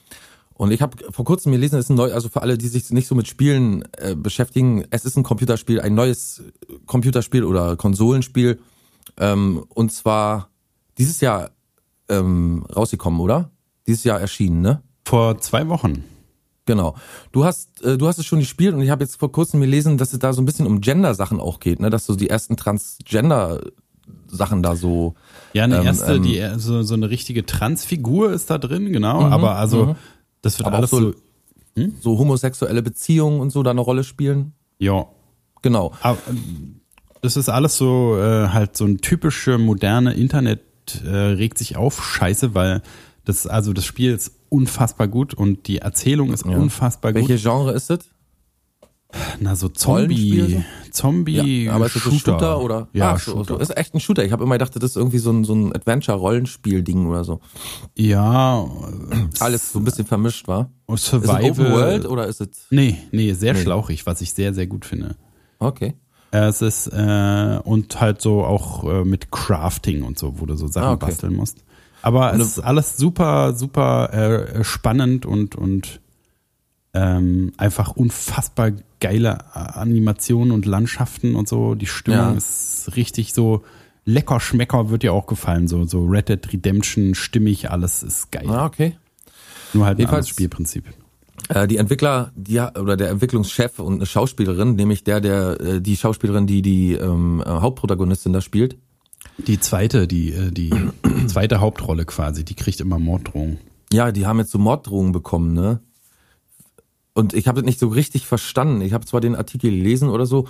Und ich habe vor kurzem gelesen, es ist ein neu, also für alle, die sich nicht so mit Spielen äh, beschäftigen, es ist ein Computerspiel, ein neues Computerspiel oder Konsolenspiel. Ähm, und zwar dieses Jahr ähm, rausgekommen, oder? Dieses Jahr erschienen, ne? Vor zwei Wochen. Genau. Du hast, äh, du hast es schon gespielt und ich habe jetzt vor kurzem gelesen, dass es da so ein bisschen um Gender-Sachen auch geht, ne? Dass so die ersten Transgender-Sachen da so. Ja, eine Ähm, erste, ähm, die so, so eine richtige Transfigur ist da drin, genau. aber also mhm. das wird Aber auch alles so- so, so homosexuelle Beziehungen und so da eine Rolle spielen. ja. Genau. Aber, ähm, das ist alles so äh, halt so ein typische moderne Internet äh, regt sich auf Scheiße, weil das also das Spiel ist unfassbar gut und die Erzählung ist unfassbar Welche gut. Genre ist es? Na so Zombie, Zombie, aber ist es ein Shooter oder? Ja, so, Shooter. so. Ist echt ein Shooter. Ich habe immer gedacht, das ist irgendwie so ein, so ein Adventure-Rollenspiel-Ding oder so. Ja, Alles so ein bisschen vermischt war. äh, Ist es Survival. Open World oder ist es? Nee, nee, sehr schlauchig, was ich sehr, sehr gut finde. Okay. Es ist äh, und halt so auch äh, mit Crafting und so, wo du so Sachen Ah, okay. basteln musst. Aber es ist alles super, super äh, spannend und und ähm, einfach unfassbar geile äh, Animationen und Landschaften und so. Die Stimmung Ja. ist richtig so lecker Schmecker wird dir auch gefallen. So so Red Dead Redemption stimmig, alles ist geil. Ah, okay. Nur halt ein jedenfalls- anderes Spielprinzip. Äh, die Entwickler, die oder der Entwicklungschef und eine Schauspielerin, nämlich der, der äh, die Schauspielerin, die die ähm, äh, Hauptprotagonistin da spielt. Die zweite, die äh, die zweite Hauptrolle quasi, die kriegt immer Morddrohungen. Ja, die haben jetzt so Morddrohungen bekommen, ne? Und ich habe das nicht so richtig verstanden. Ich habe zwar den Artikel gelesen oder so,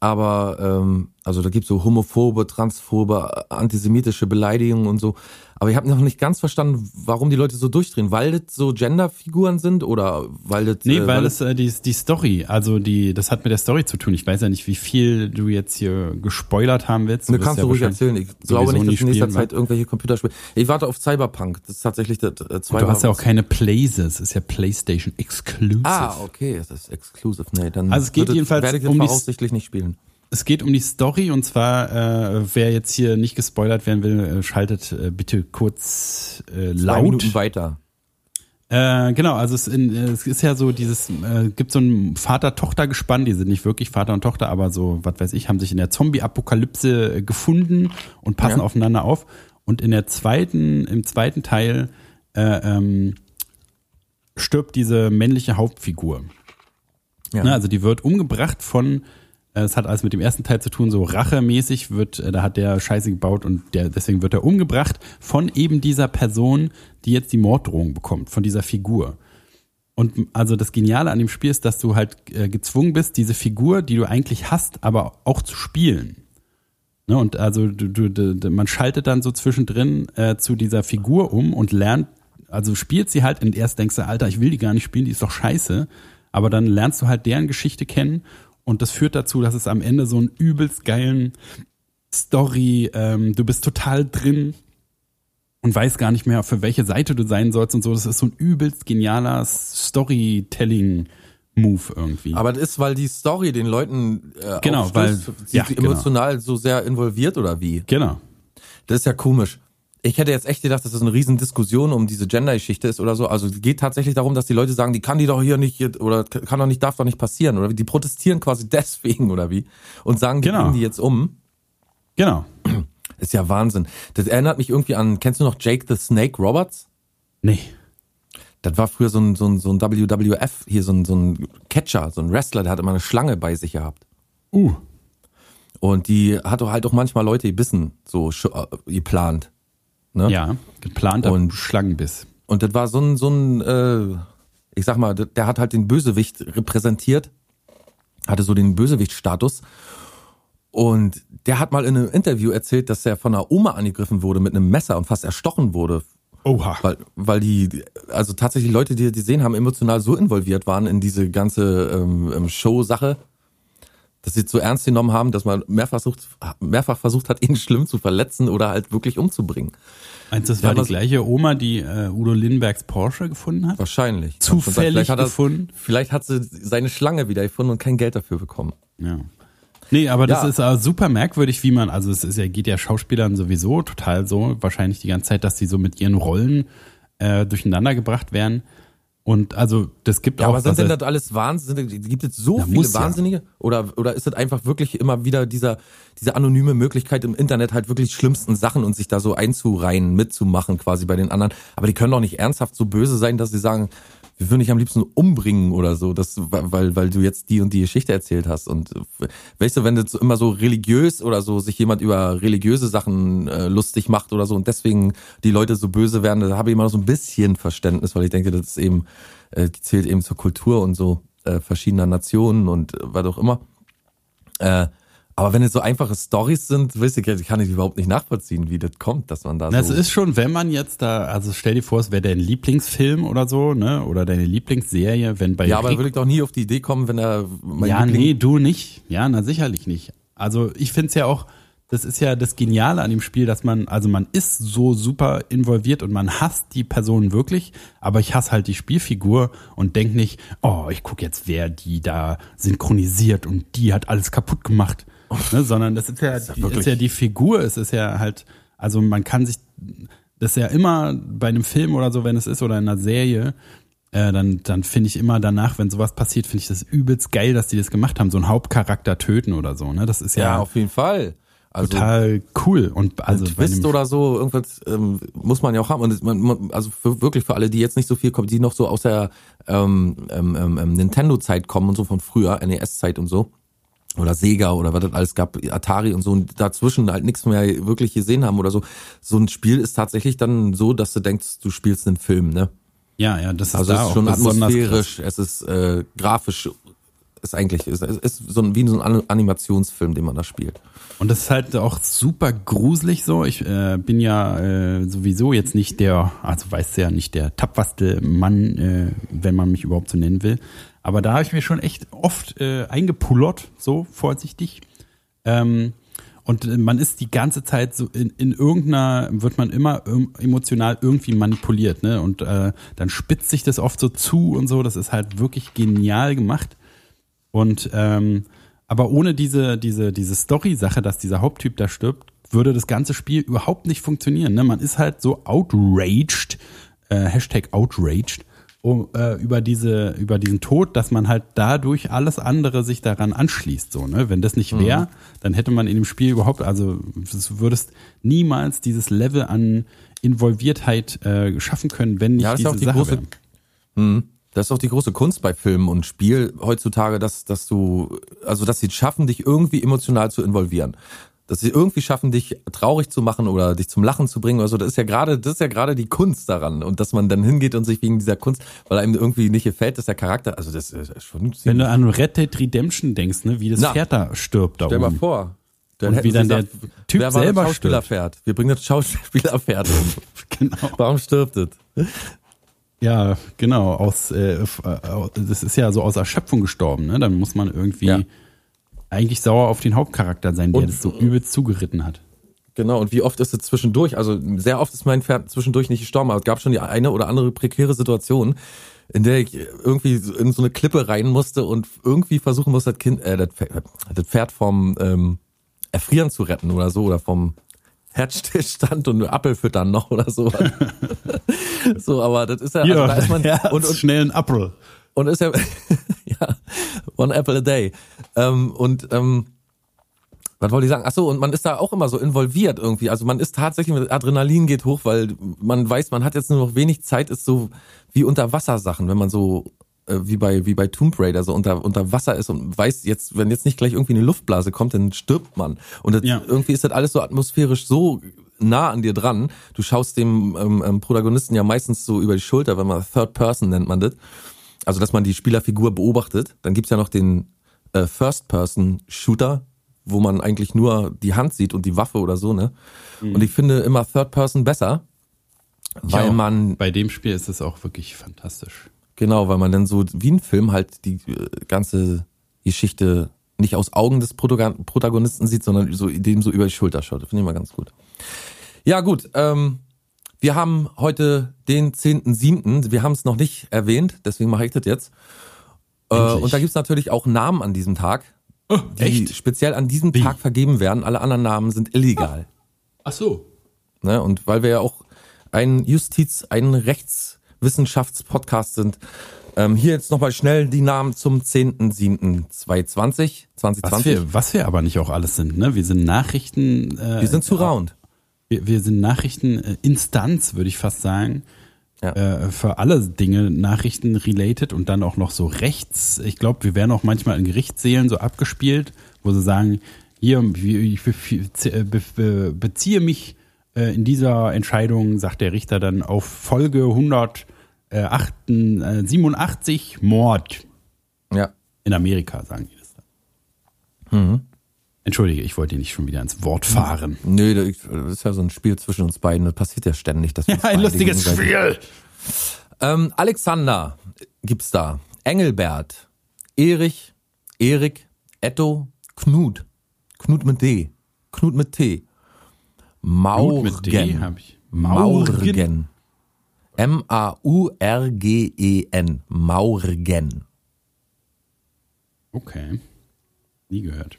aber ähm, also da gibt's so homophobe, transphobe, antisemitische Beleidigungen und so. Aber ich habe noch nicht ganz verstanden, warum die Leute so durchdrehen. Weil das so Genderfiguren sind oder weil das Nee, äh, weil es äh, die, die Story, also die, das hat mit der Story zu tun. Ich weiß ja nicht, wie viel du jetzt hier gespoilert haben willst. Ne, wirst kannst ja du ruhig erzählen. Ich glaube nicht, dass in nächster Zeit irgendwelche Computerspiele. Ich warte auf Cyberpunk. Das ist tatsächlich das äh, zweite. Du hast ja auch keine Places, es ist ja PlayStation Exclusive. Ah, okay, das ist exclusive. Nee, dann Also es geht es- jedenfalls werde ich das um voraussichtlich nicht spielen. Es geht um die Story und zwar, äh, wer jetzt hier nicht gespoilert werden will, äh, schaltet äh, bitte kurz äh, Zwei laut. Minuten weiter. Äh, genau, also es, in, äh, es ist ja so dieses, äh, gibt so ein Vater-Tochter-Gespann, die sind nicht wirklich Vater und Tochter, aber so, was weiß ich, haben sich in der Zombie-Apokalypse äh, gefunden und passen Ja. aufeinander auf. Und in der zweiten, im zweiten Teil äh, ähm, stirbt diese männliche Hauptfigur. Ja. Ne, also die wird umgebracht von, es hat alles mit dem ersten Teil zu tun, so rachemäßig wird, äh, da hat der Scheiße gebaut und der, deswegen wird er umgebracht von eben dieser Person, die jetzt die Morddrohung bekommt, von dieser Figur. Und also das Geniale an dem Spiel ist, dass du halt äh, gezwungen bist, diese Figur, die du eigentlich hast, aber auch zu spielen. Ne, und also du, du, du, man schaltet dann so zwischendrin äh, zu dieser Figur um und lernt, also spielt sie halt und erst denkst du, Alter, ich will die gar nicht spielen, die ist doch scheiße. Aber dann lernst du halt deren Geschichte kennen und das führt dazu, dass es am Ende so einen übelst geilen Story, ähm, du bist total drin und weißt gar nicht mehr, für welche Seite du sein sollst und so. Das ist so ein übelst genialer Storytelling-Move irgendwie. Aber das ist, weil die Story den Leuten äh, Genau, aufstößt, weil- sie ja, genau. emotional so sehr involviert oder wie? genau. Das ist ja komisch. Ich hätte jetzt echt gedacht, dass das eine riesen Diskussion um diese Gender-Geschichte ist oder so. Also es geht tatsächlich darum, dass die Leute sagen, die kann die doch hier nicht oder kann doch nicht, darf doch nicht passieren oder. Die protestieren quasi deswegen oder wie und sagen, die Genau. bringen die jetzt um. Genau. Ist ja Wahnsinn. Das erinnert mich irgendwie an, kennst du noch Jake the Snake Roberts? Nee. Das war früher so ein, so ein, so ein WWF, hier so ein, so ein Catcher, so ein Wrestler, der hat immer eine Schlange bei sich gehabt. Uh. Und die hat doch halt auch manchmal Leute gebissen, so äh, geplant. Ne? Ja, geplanter Und- Schlangenbiss. Und das war so ein, so ein, äh, ich sag mal, der hat halt den Bösewicht repräsentiert, hatte so den Bösewicht-Status. Und der hat mal in einem Interview erzählt, dass er von einer Oma angegriffen wurde mit einem Messer und fast erstochen wurde. Oha. Weil, weil die, also tatsächlich Leute, die die sehen, haben emotional so involviert waren in diese ganze ähm, ähm, Show-Sache, dass sie es so ernst genommen haben, dass man mehrfach versucht, mehrfach versucht hat, ihn schlimm zu verletzen oder halt wirklich umzubringen. Meinst du, das Ja, war die gleiche Oma, die äh, Udo Lindenbergs Porsche gefunden hat? Wahrscheinlich. Zufällig vielleicht hat er, gefunden? Vielleicht hat sie seine Schlange wieder gefunden und kein Geld dafür bekommen. Ja. Nee, aber das Ja. ist äh, super merkwürdig, wie man, also es ist ja, geht ja Schauspielern sowieso total so, wahrscheinlich die ganze Zeit, dass die so mit ihren Rollen äh, durcheinander gebracht werden. Und also das gibt Ja, auch. aber sind denn das alles Wahnsinnige? Gibt es so viele muss ja. Wahnsinnige? Oder, oder ist das einfach wirklich immer wieder dieser, diese anonyme Möglichkeit im Internet halt wirklich schlimmsten Sachen und sich da so einzureihen, mitzumachen quasi bei den anderen? Aber die können doch nicht ernsthaft so böse sein, dass sie sagen, wir würden dich am liebsten umbringen oder so, das, weil, weil du jetzt die und die Geschichte erzählt hast. Und weißt du, wenn das immer so religiös oder so sich jemand über religiöse Sachen äh, lustig macht oder so und deswegen die Leute so böse werden, da habe ich immer noch so ein bisschen Verständnis, weil ich denke, das ist eben, äh, zählt eben zur Kultur und so äh, verschiedener Nationen und äh, was auch immer. Äh, aber wenn es so einfache Stories sind, weiß ich, kann ich überhaupt nicht nachvollziehen, wie das kommt, dass man da Das so. ist schon, wenn man jetzt da, also stell dir vor, es wäre dein Lieblingsfilm oder so, ne? Oder deine Lieblingsserie, wenn bei ja, aber Rick- würde ich doch nie auf die Idee kommen, wenn er Ja, Liebling- nee, du nicht. Ja, na sicherlich nicht. Also ich find's ja auch, das ist ja das Geniale an dem Spiel, dass man, also man ist so super involviert und man hasst die Person wirklich, aber ich hasse halt die Spielfigur und denk nicht, oh, ich guck jetzt, wer die da synchronisiert und die hat alles kaputt gemacht. Ne, sondern das ist ja, die, wirklich- ist ja die Figur, es ist ja halt, also man kann sich, das ist ja immer bei einem Film oder so, wenn es ist, oder in einer Serie, äh, dann, dann finde ich immer danach, wenn sowas passiert, finde ich das übelst geil, dass die das gemacht haben, so einen Hauptcharakter töten oder so. Ne? Das ist ja, Ja, auf jeden Fall. Also total cool. Und also Twist oder so, irgendwas ähm, muss man ja auch haben. Und man, man, also für, wirklich für alle, die jetzt nicht so viel kommen, die noch so aus der ähm, ähm, ähm, Nintendo-Zeit kommen und so von früher, NES-Zeit und so. Oder Sega oder was das alles gab, Atari und so und dazwischen halt nichts mehr wirklich gesehen haben oder so. So ein Spiel ist tatsächlich dann so, dass du denkst, du spielst einen Film, ne? ja, ja, das ist Also da es auch ist schon atmosphärisch, es ist äh, grafisch, ist eigentlich, ist, ist so ein, wie so ein Animationsfilm, den man da spielt. Und das ist halt auch super gruselig so. Ich äh, bin ja äh, sowieso jetzt nicht der, also weißt du ja, nicht der tapferste Mann, äh, wenn man mich überhaupt so nennen will. Aber da habe ich mir schon echt oft äh, eingepullert, so vorsichtig. Ähm, und äh, man ist die ganze Zeit so in, in irgendeiner, wird man immer emotional irgendwie manipuliert, ne? Und äh, dann spitzt sich das oft so zu und so. Das ist halt wirklich genial gemacht. Und ähm, aber ohne diese, diese, diese Story-Sache, dass dieser Haupttyp da stirbt, würde das ganze Spiel überhaupt nicht funktionieren. Ne? Man ist halt so outraged, äh, Hashtag outraged, um, äh, über diese, über diesen Tod, dass man halt dadurch alles andere sich daran anschließt. So, ne? Wenn das nicht wäre, dann hätte man in dem Spiel überhaupt, also du würdest niemals dieses Level an Involviertheit äh, schaffen können, wenn nicht Ja, das ist diese auch die Sache große- wäre. Das ist auch die große Kunst bei Film und Spiel heutzutage, dass, dass du, also dass sie es schaffen, dich irgendwie emotional zu involvieren. Dass sie irgendwie schaffen, dich traurig zu machen oder dich zum Lachen zu bringen oder so. Das ist ja gerade, das ist ja gerade die Kunst daran. Und dass man dann hingeht und sich wegen dieser Kunst, weil einem irgendwie nicht gefällt, dass der Charakter, also das ist schon Wenn du an Red Dead Redemption denkst, ne, wie das Na, Pferd da stirbt da stell mal oben. vor. Dann Und wie dann der Typ wer war selber das Schauspielerpferd? Wir bringen das Schauspielerpferd um. Genau. Warum stirbt es? Ja, genau. Aus, äh, äh, das ist ja so aus Erschöpfung gestorben, ne? Dann muss man irgendwie Ja. Eigentlich sauer auf den Hauptcharakter sein, der Und- das so übelst zugeritten hat. Genau, und wie oft ist es zwischendurch? Also sehr oft ist mein Pferd zwischendurch nicht gestorben, aber es gab schon die eine oder andere prekäre Situation, in der ich irgendwie in so eine Klippe rein musste und irgendwie versuchen musste, das Kind, äh, das Pferd, das Pferd vom ähm, Erfrieren zu retten oder so, oder vom Herzstillstand und Apfel füttern noch oder so. so, aber das ist ja, also da ist man, ja, und, und, schnell ein Apfel. Und ist ja, ja, one apple a day. Ähm, und ähm, was wollte ich sagen? Ach so, und man ist da auch immer so involviert irgendwie. Also man ist tatsächlich Adrenalin geht hoch, weil man weiß, man hat jetzt nur noch wenig Zeit, ist so wie Unterwassersachen, wenn man so äh, wie bei wie bei Tomb Raider so unter unter Wasser ist und weiß jetzt, wenn jetzt nicht gleich irgendwie eine Luftblase kommt, dann stirbt man. Und das, Ja. irgendwie ist das alles so atmosphärisch so nah an dir dran. Du schaust dem ähm, ähm, Protagonisten ja meistens so über die Schulter, wenn man Third Person nennt man das. Also dass man die Spielerfigur beobachtet. Dann gibt's ja noch den äh, First Person Shooter, wo man eigentlich nur die Hand sieht und die Waffe oder so, ne? Und ich finde immer Third Person besser, weil Ja, man Bei dem Spiel ist es auch wirklich fantastisch. genau, weil man dann so wie ein Film halt die äh, ganze Geschichte nicht aus Augen des Protagon- Protagonisten sieht, sondern so dem so über die Schulter schaut. Das finde ich mal ganz gut. Ja, gut, ähm, wir haben heute den 10.7., wir haben es noch nicht erwähnt, deswegen mache ich das jetzt. Äh, und da gibt's natürlich auch Namen an diesem Tag, die echt? speziell an diesem Wie? Tag vergeben werden. Alle anderen Namen sind illegal. Ach so. Ne? Und weil wir ja auch ein Justiz-, ein Rechtswissenschaftspodcast sind, ähm, hier jetzt nochmal schnell die Namen zum 10.07.2020. 2020. Was wir, was wir aber nicht auch alles sind, ne? Wir sind Nachrichten. Äh, wir sind zu round. Wir, wir sind Nachrichteninstanz, würde ich fast sagen. Ja. äh, für alle Dinge Nachrichten related und dann auch noch so rechts. Ich glaube, wir werden auch manchmal in Gerichtssälen so abgespielt, wo sie sagen, hier, ich be- beziehe mich äh, in dieser Entscheidung, sagt der Richter dann, auf Folge 187 Mord. Ja. In Amerika sagen die das dann. Entschuldige, ich wollte dir nicht schon wieder ins Wort fahren. Nö, das ist ja so ein Spiel zwischen uns beiden. Das passiert ja ständig. Dass uns ein lustiges Spiel. Ähm, Alexander gibt's da. Engelbert. Erich. Erik. Etto. Knut. Knut mit D. Knut mit T. Maurgen. mit D hab ich. Maurgen. M-A-U-R-G-E-N. Maurgen. Okay. Nie gehört.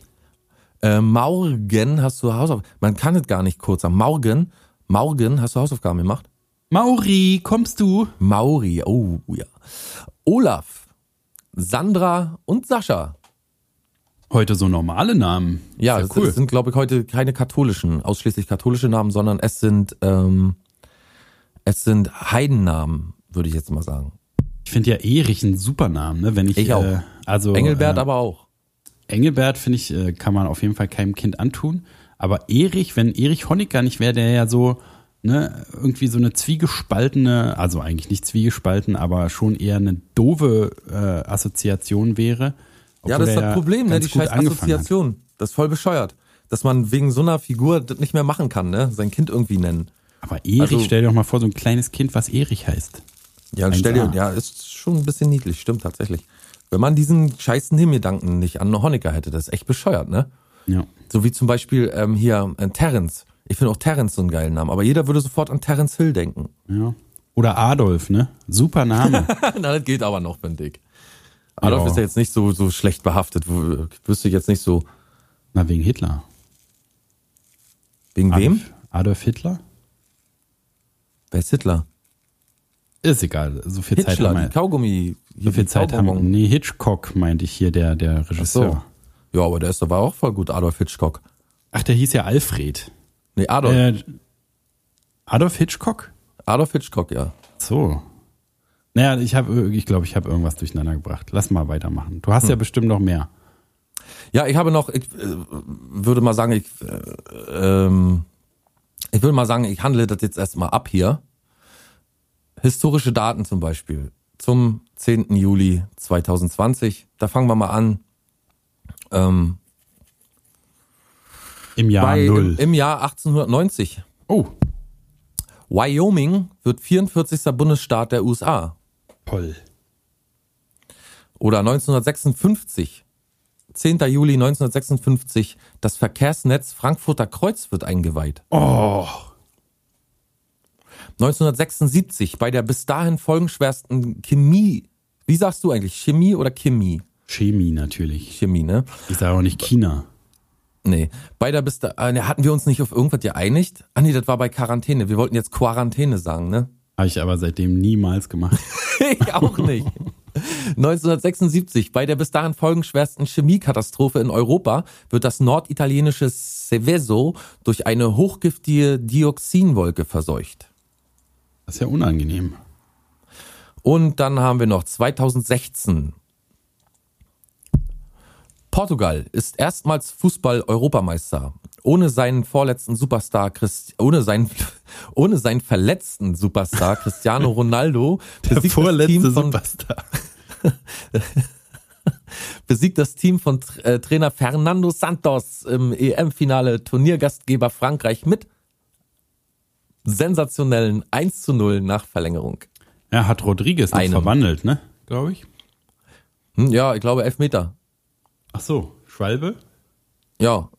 Äh, Maurgen hast du Hausaufgaben. Man kann es gar nicht kurz sagen. Maurgen. Maurgen, hast du Hausaufgaben gemacht? Mauri, kommst du? Mauri, oh ja. Olaf, Sandra und Sascha. Heute so normale Namen. Ja, es, cool. es sind, glaube ich, heute keine katholischen, ausschließlich katholische Namen, sondern es sind, ähm, es sind Heidennamen, würde ich jetzt mal sagen. Ich finde ja Erich einen super Namen, ne? Wenn ich, Ich auch. Äh, also Engelbert äh, aber auch. Engelbert finde ich äh, kann man auf jeden Fall keinem Kind antun. Aber Erich, wenn Erich Honecker nicht wäre, der ja so ne irgendwie so eine zwiegespaltene, also eigentlich nicht zwiegespalten, aber schon eher eine doofe äh, Assoziation wäre. Ja, das ist das Problem, ne? Die scheiß angefangen hat. Assoziation. Das ist voll bescheuert. Dass man wegen so einer Figur das nicht mehr machen kann, ne? Sein Kind irgendwie nennen. Aber Erich, Also- stell dir doch mal vor, so ein kleines Kind, was Erich heißt. Ja, stell dir, 1A. ja, ist schon ein bisschen niedlich, stimmt tatsächlich. Wenn man diesen scheiß Nebengedanken nicht an Honecker hätte, das ist echt bescheuert, ne? Ja. So wie zum Beispiel ähm, hier äh, Terence. Ich finde auch Terence so einen geilen Namen, aber jeder würde sofort an Terence Hill denken. ja. Oder Adolf, ne? Super Name. Na, das geht aber noch, bin ich. Adolf Ja. ist ja jetzt nicht so, so schlecht behaftet. Wüsste ich jetzt nicht so. Na, wegen Hitler. Wegen wem? Adolf, Adolf Hitler? Wer ist Hitler? Ist egal. So viel Zeit Hitler, haben wir. Kaugummi. So viel Zeit haben wir. Nee, Hitchcock meinte ich hier, der, der Regisseur. so. Ja, aber der ist aber auch voll gut, Adolf Hitchcock. Ach, der hieß ja Alfred. Nee, Adolf. Äh, Adolf Hitchcock? Adolf Hitchcock, ja. So. Naja, ich habe, ich glaube, ich habe irgendwas durcheinander gebracht. Lass mal weitermachen. Du hast Hm. ja bestimmt noch mehr. Ja, ich habe noch, ich äh, würde mal sagen, ich, äh, ähm, ich würde mal sagen, ich handle das jetzt erstmal ab hier. Historische Daten zum Beispiel zum 10. Juli 2020. Da fangen wir mal an. Ähm, Im Jahr bei, Null. im, Im Jahr 1890. oh, Wyoming wird 44. Bundesstaat der USA. toll. Oder 1956. 10. Juli 1956. Das Verkehrsnetz Frankfurter Kreuz wird eingeweiht. Oh, 1976 bei der bis dahin folgenschwersten Chemie. Wie sagst du eigentlich? Chemie oder Chemie? Chemie natürlich. Chemie, ne? Ich sage auch nicht China. Nee. Bei der bis da, äh, ne, hatten wir uns nicht auf irgendwas geeinigt? Ah nee, das war bei Quarantäne. Wir wollten jetzt Quarantäne sagen, ne? Habe ich aber seitdem niemals gemacht. ich auch nicht. 1976, bei der bis dahin folgenschwersten Chemiekatastrophe in Europa, wird das norditalienische Seveso durch eine hochgiftige Dioxinwolke verseucht. Das ist ja unangenehm. Und dann haben wir noch 2016. Portugal ist erstmals Fußball-Europameister. Ohne seinen vorletzten Superstar, Christ, ohne seinen, ohne seinen verletzten Superstar Cristiano Ronaldo besiegt das Team von, Superstar. besiegt das Team von äh, Trainer Fernando Santos im EM-Finale Turniergastgeber Frankreich mit sensationellen 1 zu 0 nach Verlängerung. Er hat Rodriguez noch Einem. verwandelt, ne? Glaube ich. Hm, ja, ich glaube Elfmeter. Ach so, Schwalbe? Ja.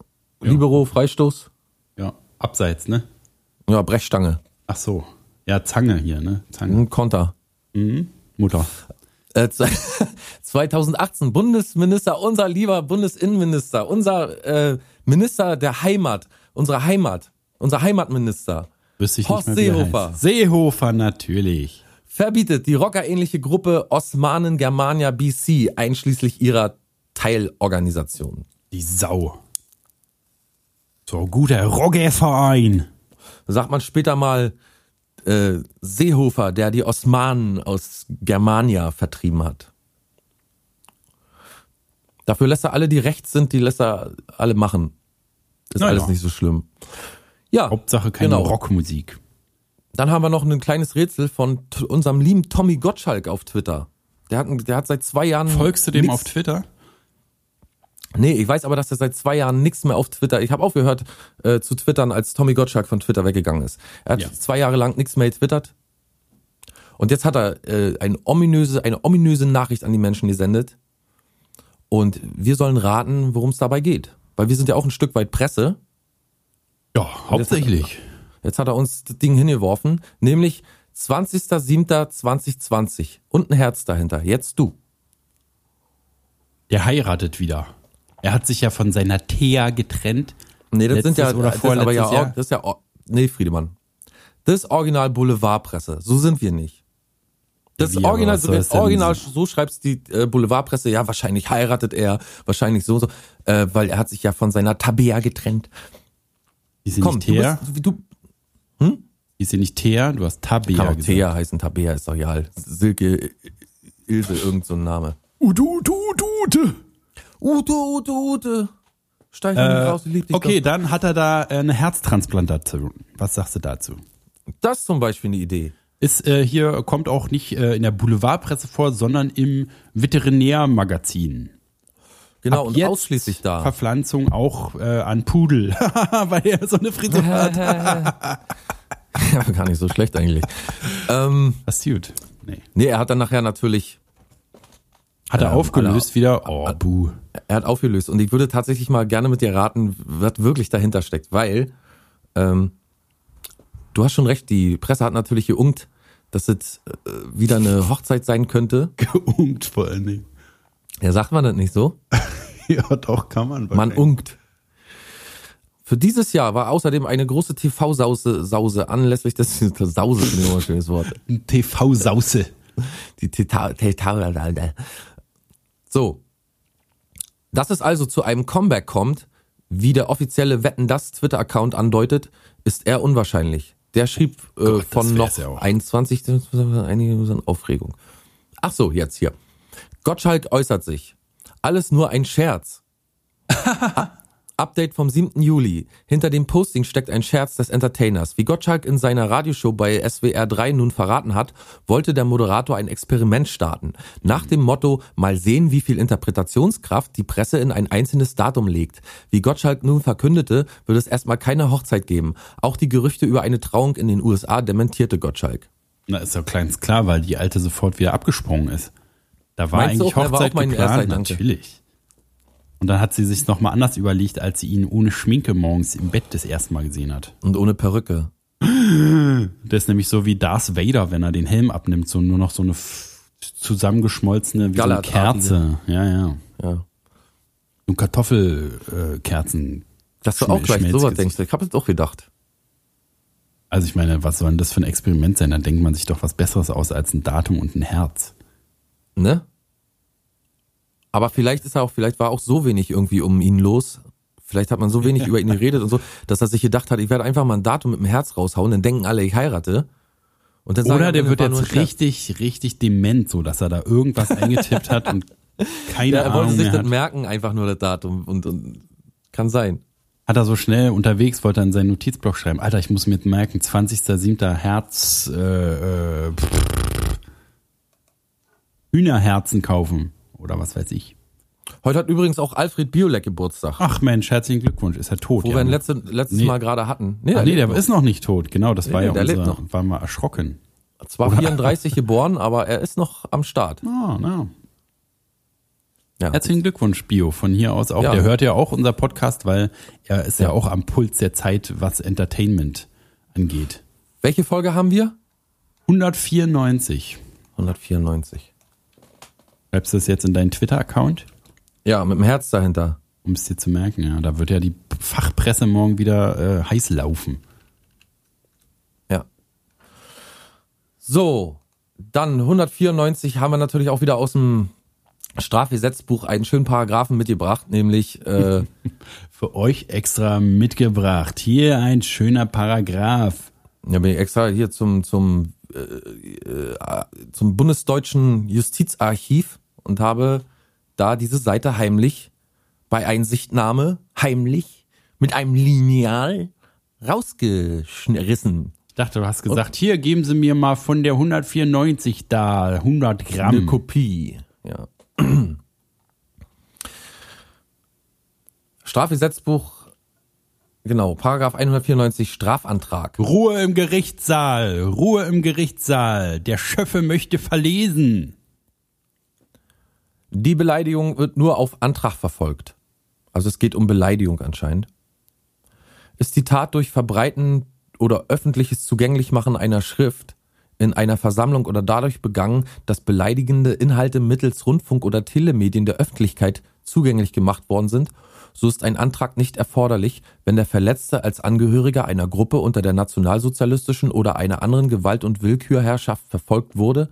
Libero, Freistoß. Ja, abseits, ne? Ja, Brechstange. Ach so. Ja, Zange hier, ne? Zange. Ein Konter. Mutter. Äh, zwei- 2018 Bundesminister, unser lieber Bundesinnenminister, unser äh, Minister der Heimat, unsere Heimat, unser Heimatminister, Wüsste ich Horst nicht mehr, er Seehofer. Seehofer, natürlich. verbietet die rockerähnliche Gruppe Osmanen Germania BC einschließlich ihrer Teilorganisation. Die Sau. So guter Roggeverein. Sagt man später mal äh, Seehofer, der die Osmanen aus Germania vertrieben hat. Dafür lässt er alle, die rechts sind, die lässt er alle machen. Ist Na alles nicht so schlimm. Ja, Hauptsache keine Genau. Rockmusik. dann haben wir noch ein kleines Rätsel von unserem lieben Tommy Gottschalk auf Twitter. Der hat, der hat seit zwei Jahren. Folgst du dem nix- auf Twitter? Nee, ich weiß aber, dass er seit zwei Jahren nichts mehr auf Twitter. Ich habe aufgehört äh, zu twittern, als Tommy Gottschalk von Twitter weggegangen ist. Er hat Ja. zwei Jahre lang nichts mehr getwittert. Und jetzt hat er äh, eine, ominöse, eine ominöse Nachricht an die Menschen gesendet. Und wir sollen raten, worum es dabei geht. Weil wir sind ja auch ein Stück weit Presse. Ja, hauptsächlich. Jetzt hat er uns das Ding hingeworfen, nämlich 20.07.2020 und ein Herz dahinter. Jetzt du. Der heiratet wieder. Er hat sich ja von seiner Thea getrennt. Nee, das sind ja, oder das ist aber ja, vorletztes Jahr? das ist ja, nee, Friedemann. Das ist Original Boulevardpresse. So sind wir nicht. Das Wie, Original, denn Original, so schreibst die äh, Boulevardpresse, ja, wahrscheinlich heiratet er, wahrscheinlich so, so, äh, weil er hat sich ja von seiner Tabea getrennt. Die sind Komm, nicht du Thea. bist, du, Die sind nicht Thea, du hast Tabea kann auch gesagt. Thea heißen, Tabea ist doch egal. Silke, Ilse, irgend so Name. Udu, du, du, Ute, Ute, Ute. Steig mal Äh, raus, lieb dich okay, doch. dann hat er da äh, eine Herztransplantation. Was sagst du dazu? Das ist zum Beispiel eine Idee. Ist äh, hier kommt auch nicht äh, in der Boulevardpresse vor, sondern im Veterinärmagazin. Genau, Ab und ausschließlich da. Verpflanzung auch äh, an Pudel, weil er so eine Frisur hat. Ja, gar nicht so schlecht eigentlich. ähm, Das ist gut. Nee. nee, er hat dann nachher natürlich, Hat er Ähm, aufgelöst wieder? Oh, buh. er hat aufgelöst. Und ich würde tatsächlich mal gerne mit dir raten, was wirklich dahinter steckt. Weil, ähm, du hast schon recht, die Presse hat natürlich geungt, dass es äh, wieder eine Hochzeit sein könnte. Geungt vor allen Dingen. Ja, sagt man das nicht so? Ja, doch, kann man. Man ungt. Für dieses Jahr war außerdem eine große TV-Sause Sause anlässlich des Sause immer ein schönes Wort. TV-Sause. Die Teta- So. Dass es also zu einem Comeback kommt, wie der offizielle Wetten das Twitter-Account andeutet, ist eher unwahrscheinlich. Der schrieb äh, Gott, von noch wär's ja auch. 21. Einige Aufregung. Ach so, jetzt hier. Gottschalk äußert sich. Alles nur ein Scherz. Update vom 7. Juli. Hinter dem Posting steckt ein Scherz des Entertainers. Wie Gottschalk in seiner Radioshow bei SWR 3 nun verraten hat, wollte der Moderator ein Experiment starten. Nach dem Motto, mal sehen, wie viel Interpretationskraft die Presse in ein einzelnes Datum legt. Wie Gottschalk nun verkündete, wird es erstmal keine Hochzeit geben. Auch die Gerüchte über eine Trauung in den USA dementierte Gottschalk. Na, ist doch kleins klar, weil die alte sofort wieder abgesprungen ist. Da war Meinst eigentlich auch, war Hochzeit erster geplant, natürlich. Und dann hat sie sich nochmal anders überlegt, als sie ihn ohne Schminke morgens im Bett das erste Mal gesehen hat. Und ohne Perücke. Das ist nämlich so wie Darth Vader, wenn er den Helm abnimmt, so nur noch so eine zusammengeschmolzene wie so eine. Kerze. Ja, ja. Ja. So Kartoffelkerzen. Äh. Dass du auch gleich sowas Schmelzgesicht. denkst. Ich habe es auch gedacht. Also ich meine, was soll denn das für ein Experiment sein? Da denkt man sich doch was Besseres aus als ein Datum und ein Herz. Ne? Aber vielleicht ist er auch, vielleicht war auch so wenig irgendwie um ihn los. Vielleicht hat man so wenig über ihn geredet und so, dass er sich gedacht hat, ich werde einfach mal ein Datum mit dem Herz raushauen, dann denken alle, ich heirate. Und dann sagen Oder der wird jetzt richtig, richtig dement, so dass er da irgendwas eingetippt hat und keine Ja, er wollte Ahnung sich mehr das hat. merken, einfach nur das Datum und, und kann sein. Hat er so schnell unterwegs, wollte er in seinen Notizblock schreiben. Alter, ich muss mir merken, 20.07. Herz, äh, äh, pff, Hühnerherzen kaufen. Oder was weiß ich. Heute hat übrigens auch Alfred Biolek Geburtstag, Ach Mensch, herzlichen Glückwunsch. Ist er tot? wo ja, wir ihn ne? letzte, letztes Nee. Mal gerade hatten. Nee, Ach, nee, der lebt ist noch nicht tot. Genau, das war Nee, ja der lebt unser, noch. war mal erschrocken. noch. zwar 34 geboren, aber er ist noch am Start. Ah, na. Ja. Herzlichen Glückwunsch, Bio, von hier aus auch. Ja. Der hört ja auch unser Podcast, weil er ist ja. auch am Puls der Zeit, was Entertainment angeht. Welche Folge haben wir? 194. 194. Schreibst du das jetzt in deinen Twitter-Account, Ja, mit dem Herz dahinter. um es dir zu merken? Ja, da wird ja die Fachpresse morgen wieder äh, heiß laufen. Ja. So, dann 194 haben wir natürlich auch wieder aus dem Strafgesetzbuch einen schönen Paragraphen mitgebracht, nämlich äh, Für euch extra mitgebracht. Hier ein schöner Paragraph. Ja, bin ich extra hier zum, zum, äh, äh, zum Bundesdeutschen Justizarchiv und habe da diese Seite heimlich bei Einsichtnahme heimlich mit einem Lineal rausgerissen. Ich dachte, du hast gesagt, hier geben Sie mir mal von der 194 da 100 Gramm. Eine Kopie, ja. Strafgesetzbuch, genau, Paragraph 194 Strafantrag. Ruhe im Gerichtssaal, Ruhe im Gerichtssaal. Der Schöffe möchte verlesen. Die Beleidigung wird nur auf Antrag verfolgt. Also es geht um Beleidigung anscheinend. Ist die Tat durch Verbreiten oder öffentliches Zugänglichmachen einer Schrift in einer Versammlung oder dadurch begangen, dass beleidigende Inhalte mittels Rundfunk oder Telemedien der Öffentlichkeit zugänglich gemacht worden sind, so ist ein Antrag nicht erforderlich, wenn der Verletzte als Angehöriger einer Gruppe unter der nationalsozialistischen oder einer anderen Gewalt- und Willkürherrschaft verfolgt wurde,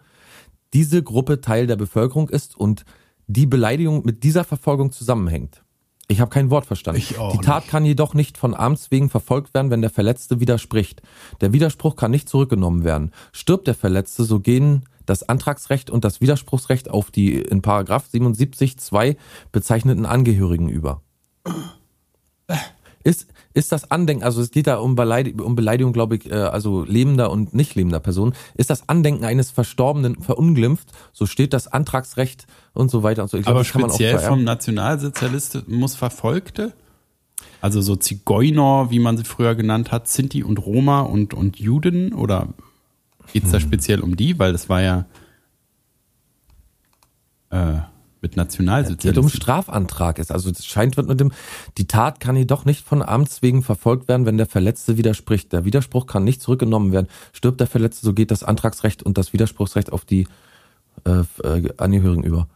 diese Gruppe Teil der Bevölkerung ist und die Beleidigung mit dieser Verfolgung zusammenhängt. Ich habe kein Wort verstanden. Ich auch die Tat nicht. kann jedoch nicht von Amts wegen verfolgt werden, wenn der Verletzte widerspricht. Der Widerspruch kann nicht zurückgenommen werden. Stirbt der Verletzte, so gehen das Antragsrecht und das Widerspruchsrecht auf die in Paragraph 77 2 bezeichneten Angehörigen über. Ist, ist das Andenken, also es geht da um, Beleid um Beleidigung, glaube ich, äh, also lebender und nicht lebender Personen, ist das Andenken eines Verstorbenen verunglimpft, so steht das Antragsrecht und so weiter und so. Ich glaub, Aber speziell vom Nationalsozialismus Verfolgte? Also so Zigeuner, wie man sie früher genannt hat, Sinti und Roma und, und Juden? Oder geht's Hm. da speziell um die? Weil das war ja äh, mit geht um Nationalsozialismus. Strafantrag ist. Also es scheint wird mit dem, die Tat kann jedoch nicht von Amts wegen verfolgt werden, wenn der Verletzte widerspricht. Der Widerspruch kann nicht zurückgenommen werden. Stirbt der Verletzte, so geht das Antragsrecht und das Widerspruchsrecht auf die äh, äh, Angehörigen über.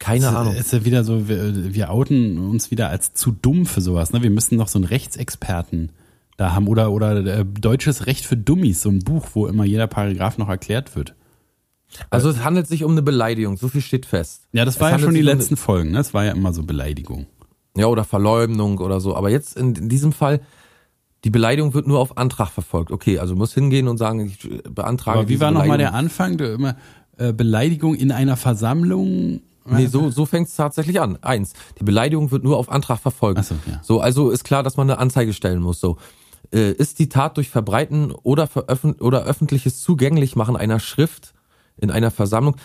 Keine Es Ahnung. ist ja wieder so, wir, wir outen uns wieder als zu dumm für sowas. Ne? Wir müssen noch so einen Rechtsexperten da haben oder, oder äh, deutsches Recht für Dummies, so ein Buch, wo immer jeder Paragraph noch erklärt wird. Also es handelt sich um eine Beleidigung, so viel steht fest. Ja, das Es war ja handelt schon die sich um letzten Folgen. Ne? Das war ja immer so Beleidigung. Ja, oder Verleumdung oder so. Aber jetzt in, in diesem Fall, die Beleidigung wird nur auf Antrag verfolgt. Okay, also muss hingehen und sagen, ich beantrage Aber wie war nochmal der. Anfang? Du immer äh, Beleidigung in einer Versammlung? Nee, so, so fängt es tatsächlich an. Eins, die Beleidigung wird nur auf Antrag verfolgt. So, ja. so, also ist klar, dass man eine Anzeige stellen muss. So, äh, ist die Tat durch Verbreiten oder, oder öffentliches Zugänglichmachen einer Schrift in einer Versammlung,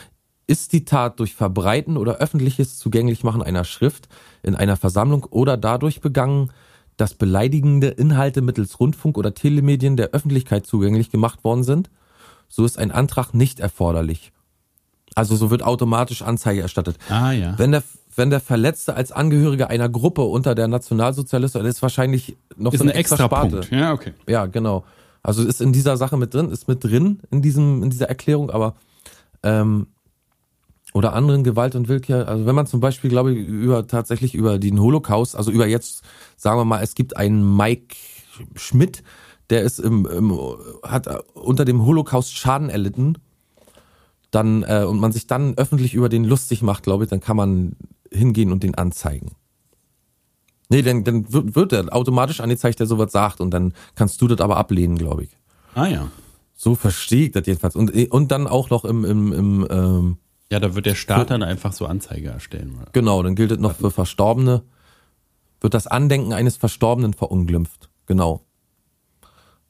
ist die Tat durch Verbreiten oder öffentliches Zugänglichmachen einer Schrift in einer Versammlung oder dadurch begangen, dass beleidigende Inhalte mittels Rundfunk oder Telemedien der Öffentlichkeit zugänglich gemacht worden sind, so ist ein Antrag nicht erforderlich. Also so wird automatisch Anzeige erstattet. Ah ja. Wenn der, wenn der Verletzte als Angehöriger einer Gruppe unter der Nationalsozialisten, das ist wahrscheinlich noch ist so ein eine extra, extra Sparte. Punkt. Ja, okay. Ja, genau. Also ist in dieser Sache mit drin, ist mit drin in diesem, in dieser Erklärung, aber ähm, oder anderen Gewalt und Willkür. Also wenn man zum Beispiel, glaube ich, über tatsächlich über den Holocaust, also über jetzt, sagen wir mal, es gibt einen Mike Schmidt, der ist im, im hat unter dem Holocaust Schaden erlitten, dann äh, und man sich dann öffentlich über den lustig macht, glaube ich, dann kann man hingehen und den anzeigen. Nee, dann, dann wird, wird er automatisch angezeigt, der sowas sagt und dann kannst du das aber ablehnen, glaube ich. Ah ja. So verstehe ich das jedenfalls. Und, und dann auch noch im, im, im ähm, Ja, da wird der Staat dann einfach so Anzeige erstellen. Oder? genau, dann gilt es noch für Verstorbene, wird das Andenken eines Verstorbenen verunglimpft. Genau.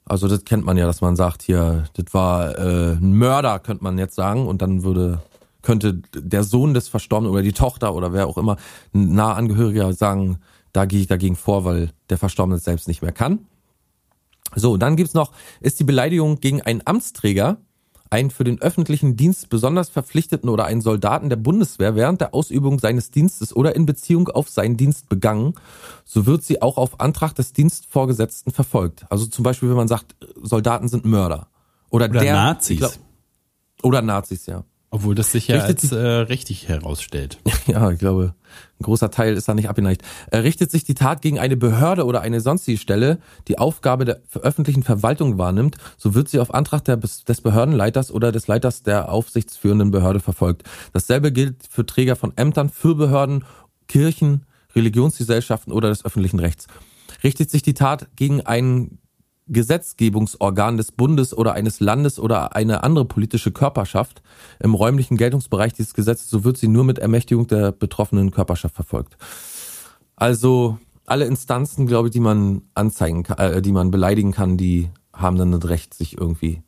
Also das kennt man ja, dass man sagt, hier, das war äh, ein Mörder, könnte man jetzt sagen, und dann würde, könnte der Sohn des Verstorbenen oder die Tochter oder wer auch immer, ein nahe Angehöriger sagen, da gehe ich dagegen vor, weil der Verstorbene es selbst nicht mehr kann. So, dann gibt's noch, ist die Beleidigung gegen einen Amtsträger, einen für den öffentlichen Dienst besonders Verpflichteten oder einen Soldaten der Bundeswehr während der Ausübung seines Dienstes oder in Beziehung auf seinen Dienst begangen, so wird sie auch auf Antrag des Dienstvorgesetzten verfolgt. Also zum Beispiel, wenn man sagt, Soldaten sind Mörder. Oder, Oder der, Nazis. glaub- oder Nazis, ja. Obwohl das sich ja Richtet als äh, richtig herausstellt. Ja, ich glaube, ein großer Teil ist da nicht abgeneigt. Äh, richtet sich die Tat gegen eine Behörde oder eine sonstige Stelle, die Aufgabe der öffentlichen Verwaltung wahrnimmt, so wird sie auf Antrag der, des Behördenleiters oder des Leiters der aufsichtsführenden Behörde verfolgt. Dasselbe gilt für Träger von Ämtern, für Behörden, Kirchen, Religionsgesellschaften oder des öffentlichen Rechts. Richtet sich die Tat gegen einen Gesetzgebungsorgan des Bundes oder eines Landes oder eine andere politische Körperschaft im räumlichen Geltungsbereich dieses Gesetzes, so wird sie nur mit Ermächtigung der betroffenen Körperschaft verfolgt. Also alle Instanzen, glaube ich, die man anzeigen kann, äh, die man beleidigen kann, die haben dann das Recht, sich irgendwie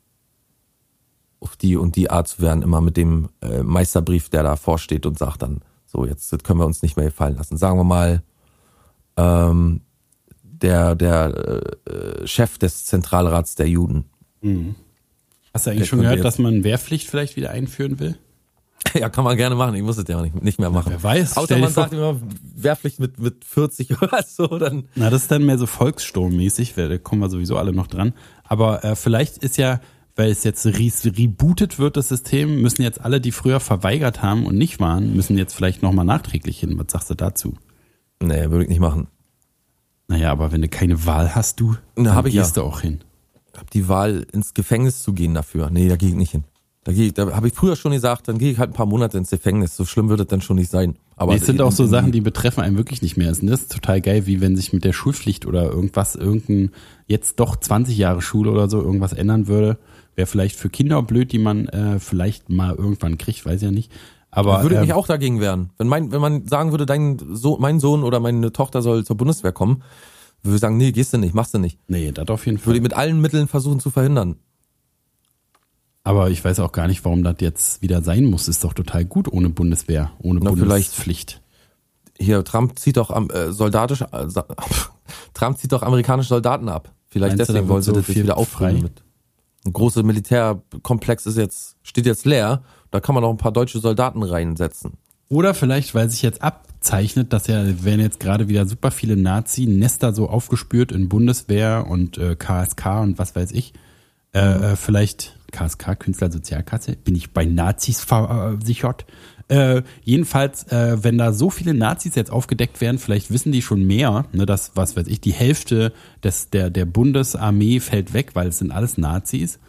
auf die und die Art zu werden, immer mit dem äh, Meisterbrief, der da vorsteht und sagt dann, so, jetzt können wir uns nicht mehr gefallen lassen. Sagen wir mal, ähm, der, der äh, Chef des Zentralrats der Juden. Hast du eigentlich Der schon gehört, dass man Wehrpflicht vielleicht wieder einführen will? Ja, kann man gerne machen. Ich muss es ja auch nicht, nicht mehr machen. Wer weiß, Außer man sagt immer, Wehrpflicht mit, mit 40 oder so, dann. Na, das ist dann mehr so volkssturmmäßig, weil da kommen wir sowieso alle noch dran. Aber äh, vielleicht ist ja, weil es jetzt re rebootet wird, das System, müssen jetzt alle, die früher verweigert haben und nicht waren, müssen jetzt vielleicht nochmal nachträglich hin. Was sagst du dazu? Nee, würde ich nicht machen. Naja, aber wenn du keine Wahl hast, du, Na, dann hab ich gehst ja. du auch hin. Hab die Wahl, ins Gefängnis zu gehen dafür. Nee, da gehe ich nicht hin. Da, gehe ich- da habe ich früher schon gesagt, dann gehe ich halt ein paar Monate ins Gefängnis. So schlimm wird es dann schon nicht sein. Aber Aber es sind auch so Sachen, die betreffen einen wirklich nicht mehr. Das ist total geil, wie wenn sich mit der Schulpflicht oder irgendwas, irgendein, jetzt doch 20 Jahre Schule oder so irgendwas ändern würde. Wäre vielleicht für Kinder blöd, die man äh, vielleicht mal irgendwann kriegt, weiß ja nicht. Aber würde ähm, mich auch dagegen wehren. Wenn mein, wenn man sagen würde, dein so mein Sohn oder meine Tochter soll zur Bundeswehr kommen, würde ich sagen, nee, gehst du nicht, machst du nicht. Nee, das auf jeden Würde Fall. ich mit allen Mitteln versuchen zu verhindern. Aber ich weiß auch gar nicht, warum das jetzt wieder sein muss. Ist doch total gut ohne Bundeswehr, ohne Na, Bundespflicht. Hier, Trump zieht doch am, äh, soldatisch, äh, Trump zieht doch amerikanische Soldaten ab. Vielleicht Meinst deswegen wollen sie so das wieder mit. Ein großer Militärkomplex ist jetzt, steht jetzt leer. Da kann man noch ein paar deutsche Soldaten reinsetzen. Oder vielleicht, weil sich jetzt abzeichnet, dass ja, werden jetzt gerade wieder super viele Nazi-Nester so aufgespürt in Bundeswehr und äh, KSK und was weiß ich. Äh, äh, vielleicht KSK, Künstlersozialkasse, bin ich bei Nazis versichert. Äh, jedenfalls, äh, wenn da so viele Nazis jetzt aufgedeckt werden, vielleicht wissen die schon mehr, ne, dass, was weiß ich, die Hälfte des, der, der Bundesarmee fällt weg, weil es sind alles Nazis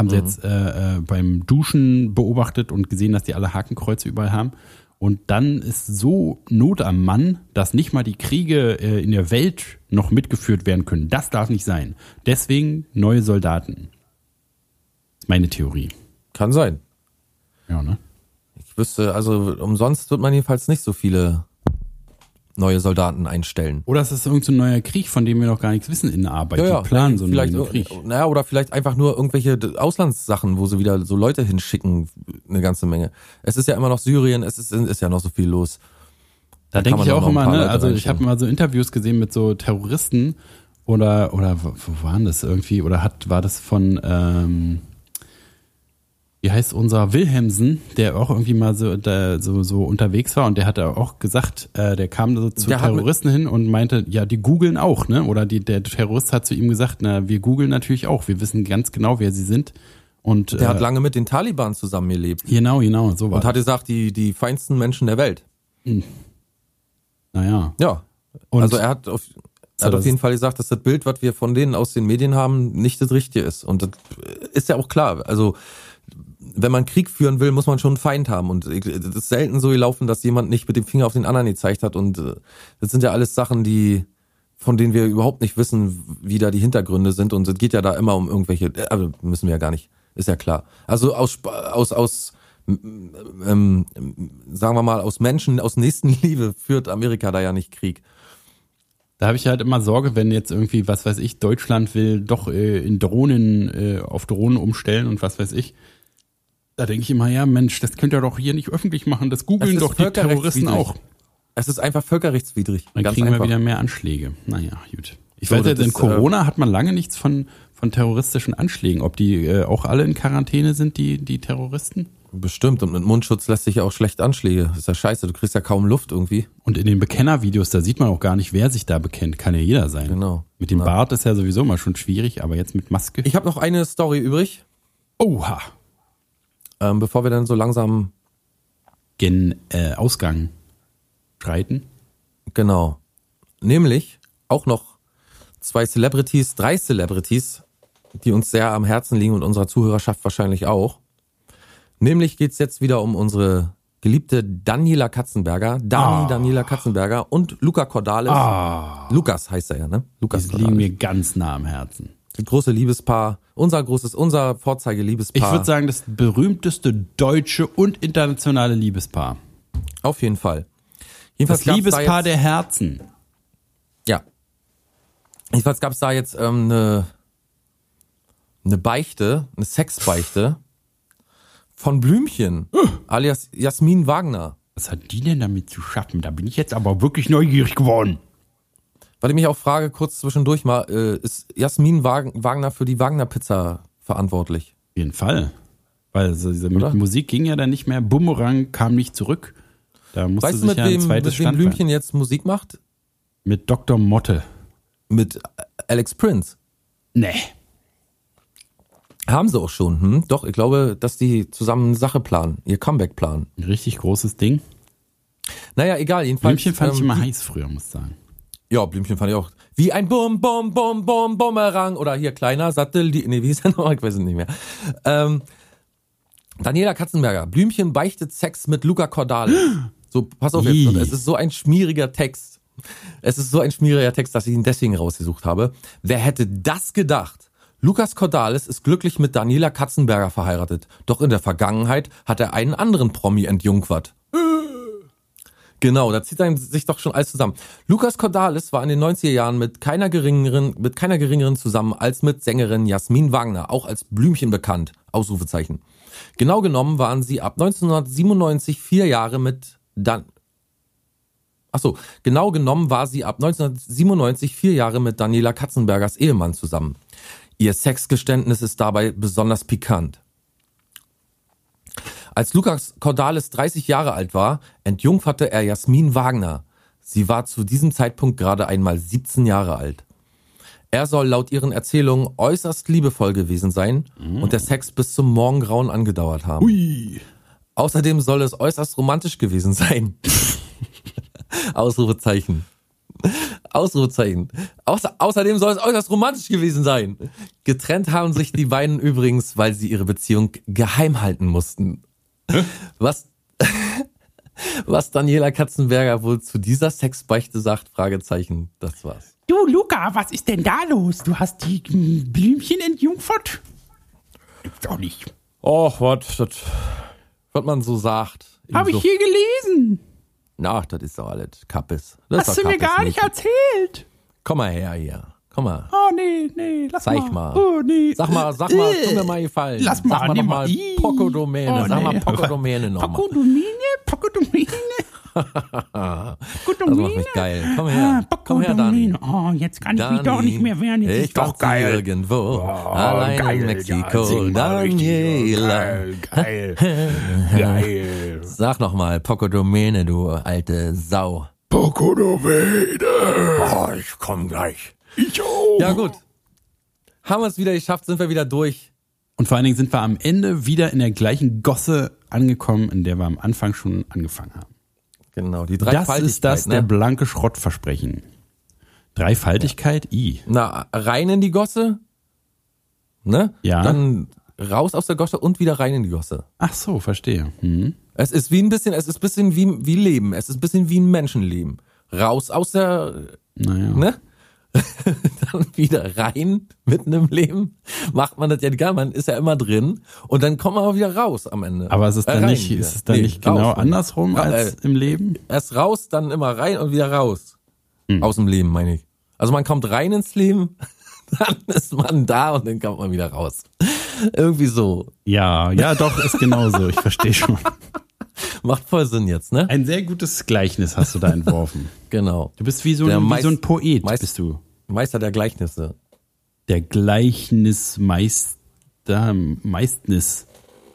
haben sie jetzt äh, äh, beim Duschen beobachtet und gesehen, dass die alle Hakenkreuze überall haben. Und dann ist so Not am Mann, dass nicht mal die Kriege äh, in der Welt noch mitgeführt werden können. Das darf nicht sein. Deswegen neue Soldaten. Meine Theorie. Kann sein. Ja, ne? Ich wüsste, also umsonst wird man jedenfalls nicht so viele neue Soldaten einstellen. Oder es ist irgendein so neuer Krieg, von dem wir noch gar nichts wissen in der Arbeit. die planen so einen vielleicht, neuen Krieg. Naja, oder vielleicht einfach nur irgendwelche Auslandssachen, wo sie wieder so Leute hinschicken, eine ganze Menge. Es ist ja immer noch Syrien, es ist, ist ja noch so viel los. Da kann denke ich auch immer, ne? Also ich habe mal so Interviews gesehen mit so Terroristen oder oder wo wo waren das irgendwie? Oder hat war das von ähm, wie heißt unser Wilhelmsen, der auch irgendwie mal so da, so so unterwegs war und der hat auch gesagt, äh, der kam so zu Der Terroristen hin und meinte, ja, die googeln auch, ne? Oder die, der Terrorist hat zu ihm gesagt, na, wir googeln natürlich auch, wir wissen ganz genau, wer sie sind. Und Der äh, hat lange mit den Taliban zusammengelebt genau, genau, so war und hat gesagt, die, die feinsten Menschen der Welt. Naja. Ja. Und also er hat auf, er hat auf jeden Fall gesagt, dass das Bild, was wir von denen aus den Medien haben, nicht das Richtige ist. Und das ist ja auch klar. Also wenn man Krieg führen will, muss man schon einen Feind haben. Und es ist selten so gelaufen, dass jemand nicht mit dem Finger auf den anderen gezeigt hat. Und äh, das sind ja alles Sachen, die von denen wir überhaupt nicht wissen, wie da die Hintergründe sind. Und es geht ja da immer um irgendwelche, äh, also müssen wir ja gar nicht, ist ja klar. Also aus, aus, aus ähm, sagen wir mal, aus Menschen, aus Nächstenliebe führt Amerika da ja nicht Krieg. Da habe ich halt immer Sorge, wenn jetzt irgendwie, was weiß ich, Deutschland will doch äh, in Drohnen, äh, auf Drohnen umstellen und was weiß ich. Da denke ich immer, ja Mensch, das könnt ihr doch hier nicht öffentlich machen, das googeln doch die Terroristen auch. Es ist einfach völkerrechtswidrig. Dann Ganz kriegen einfach. wir wieder mehr Anschläge. Naja, gut. Ich So, weiß jetzt, in ist, äh, Corona hat man lange nichts von, von terroristischen Anschlägen. Ob die äh, auch alle in Quarantäne sind, die, die Terroristen? Bestimmt. Und mit Mundschutz lässt sich ja auch schlecht Anschläge. Das ist ja scheiße. Du kriegst ja kaum Luft irgendwie. Und in den Bekennervideos, da sieht man auch gar nicht, wer sich da bekennt. Kann ja jeder sein. Genau. Mit dem Ja. Bart ist ja sowieso mal schon schwierig, aber jetzt mit Maske. Ich habe noch eine Story übrig, Oha. Ähm, bevor wir dann so langsam, Gen äh, Ausgang schreiten. genau. Nämlich auch noch zwei Celebrities, drei Celebrities, die uns sehr am Herzen liegen und unserer Zuhörerschaft wahrscheinlich auch. Nämlich geht's jetzt wieder um unsere geliebte Daniela Katzenberger, Dani Ah. Daniela Katzenberger und Luca Cordalis. Ah. Lukas heißt er ja, ne? Lukas Die liegen mir ganz nah am Herzen. Große Liebespaar, unser großes, unser Vorzeige-Liebespaar. Ich würde sagen, das berühmteste deutsche und internationale Liebespaar. Auf jeden Fall. Jedenfalls Das da Liebespaar jetzt, der Herzen. Ja. Jedenfalls gab es da jetzt ähm, eine, eine Beichte, eine Sexbeichte von Blümchen, alias Jasmin Wagner. Was hat die denn damit zu schaffen? Da bin ich jetzt aber wirklich neugierig geworden. Weil ich mich auch frage, kurz zwischendurch mal, äh, ist Jasmin Wag- Wagner für die Wagner-Pizza verantwortlich? Auf jeden Fall. Weil so, diese Oder? Musik ging ja dann nicht mehr. Bumerang kam nicht zurück. Da musste Weißt du, mit ja wem, mit wem. Blümchen jetzt Musik macht? Mit Dr. Motte. Mit Alex Prince. Nee. Haben sie auch schon, hm? Doch, ich glaube, dass die zusammen eine Sache planen, ihr Comeback planen. Ein richtig großes Ding. Naja, egal, jedenfalls. Blümchen fand ich ähm, immer die- heiß früher, muss ich sagen. Ja, Blümchen fand ich auch. Wie ein Bum, Bum, Bum, Bum, Bumerang. Oder hier kleiner Sattel, die, nee, wie ist der noch? Ich weiß es nicht mehr. Ähm, Daniela Katzenberger. Blümchen beichtet Sex mit Luca Cordalis. So, pass auf jetzt. Und es ist so ein schmieriger Text. Es ist so ein schmieriger Text, dass ich ihn deswegen rausgesucht habe. Wer hätte das gedacht? Lukas Cordalis ist glücklich mit Daniela Katzenberger verheiratet. Doch in der Vergangenheit hat er einen anderen Promi entjungfert. Genau, da zieht dann sich doch schon alles zusammen. Lukas Cordalis war in den 90er Jahren mit keiner geringeren, mit keiner geringeren zusammen als mit Sängerin Jasmin Wagner, auch als Blümchen bekannt. Ausrufezeichen. Genau genommen waren sie ab 1997 vier Jahre mit Dan Ach so, genau genommen war sie ab 1997 vier Jahre mit Daniela Katzenbergers Ehemann zusammen. Ihr Sexgeständnis ist dabei besonders pikant. Als Lukas Cordalis 30 Jahre alt war, entjungferte er Jasmin Wagner. Sie war zu diesem Zeitpunkt gerade einmal 17 Jahre alt. Er soll laut ihren Erzählungen äußerst liebevoll gewesen sein und der Sex bis zum Morgengrauen angedauert haben. Ui. Außerdem soll es äußerst romantisch gewesen sein. Ausrufezeichen. Ausrufezeichen. Außer, außerdem soll es äußerst romantisch gewesen sein. Getrennt haben sich die beiden übrigens, weil sie ihre Beziehung geheim halten mussten. Was, was Daniela Katzenberger wohl zu dieser Sexbeichte sagt, Fragezeichen, das war's. Du, Luca, was ist denn da los? Du hast die Blümchen entjungfert? Gibt's doch nicht. Och, was, das, was man so sagt. Habe ich hier gelesen. Na, das ist doch alles Kappes. Das Hast du mir Kappes, gar nicht Mädchen. erzählt. Komm mal her hier. Komm mal. Oh, nee, nee, lass Zeig mal. mal. Oh, nee. Sag mal, sag mal, tu mir mal gefallen. Lass mal, sag mal nimm noch mal. mal Ih. Poco-Domäne. Oh, sag mal nee. Poco-Domäne nochmal. Pokodomine, Pokodomine. Das macht mich geil. Komm Ah, her. Komm her, Dani. Oh, jetzt kann ich mich doch nicht mehr wehren. Jetzt ich ist doch geil. irgendwo. allein in Mexiko. Daniela. Geil. Geil. Sag noch mal, Poco-Domäne, du alte Sau. Oh, ich komm gleich. Ich auch. Ja, gut. Haben wir es wieder geschafft, sind wir wieder durch. Und vor allen Dingen sind wir am Ende wieder in der gleichen Gosse angekommen, in der wir am Anfang schon angefangen haben. Genau, die Das Dreifaltigkeit. ist das der ne? blanke Schrottversprechen. Dreifaltigkeit, i. Na, rein in die Gosse. Ne? Ja. Dann raus aus der Gosse und wieder rein in die Gosse. Ach so, verstehe. Hm. Es ist wie ein bisschen, es ist ein bisschen wie, wie Leben. Es ist ein bisschen wie ein Menschenleben. Raus aus der, Naja. ne? dann wieder rein mitten im Leben. Macht man das ja gar, man ist ja immer drin und dann kommt man auch wieder raus am Ende. Aber ist es Äh, dann rein nicht, wieder. ist es dann Nee, nicht genau raus. andersrum Ra- als äh, im Leben? Erst raus, dann immer rein und wieder raus. Hm. Aus dem Leben, meine ich. Also man kommt rein ins Leben, dann ist man da und dann kommt man wieder raus. Irgendwie so. Ja, ja, doch, ist genauso. Ich verstehe schon. Macht voll Sinn jetzt, ne? Ein sehr gutes Gleichnis hast du da entworfen. Genau. Du bist wie so, ein, wie so ein Poet, Meist- bist du. Meister der Gleichnisse. Der Gleichnismeister, meistens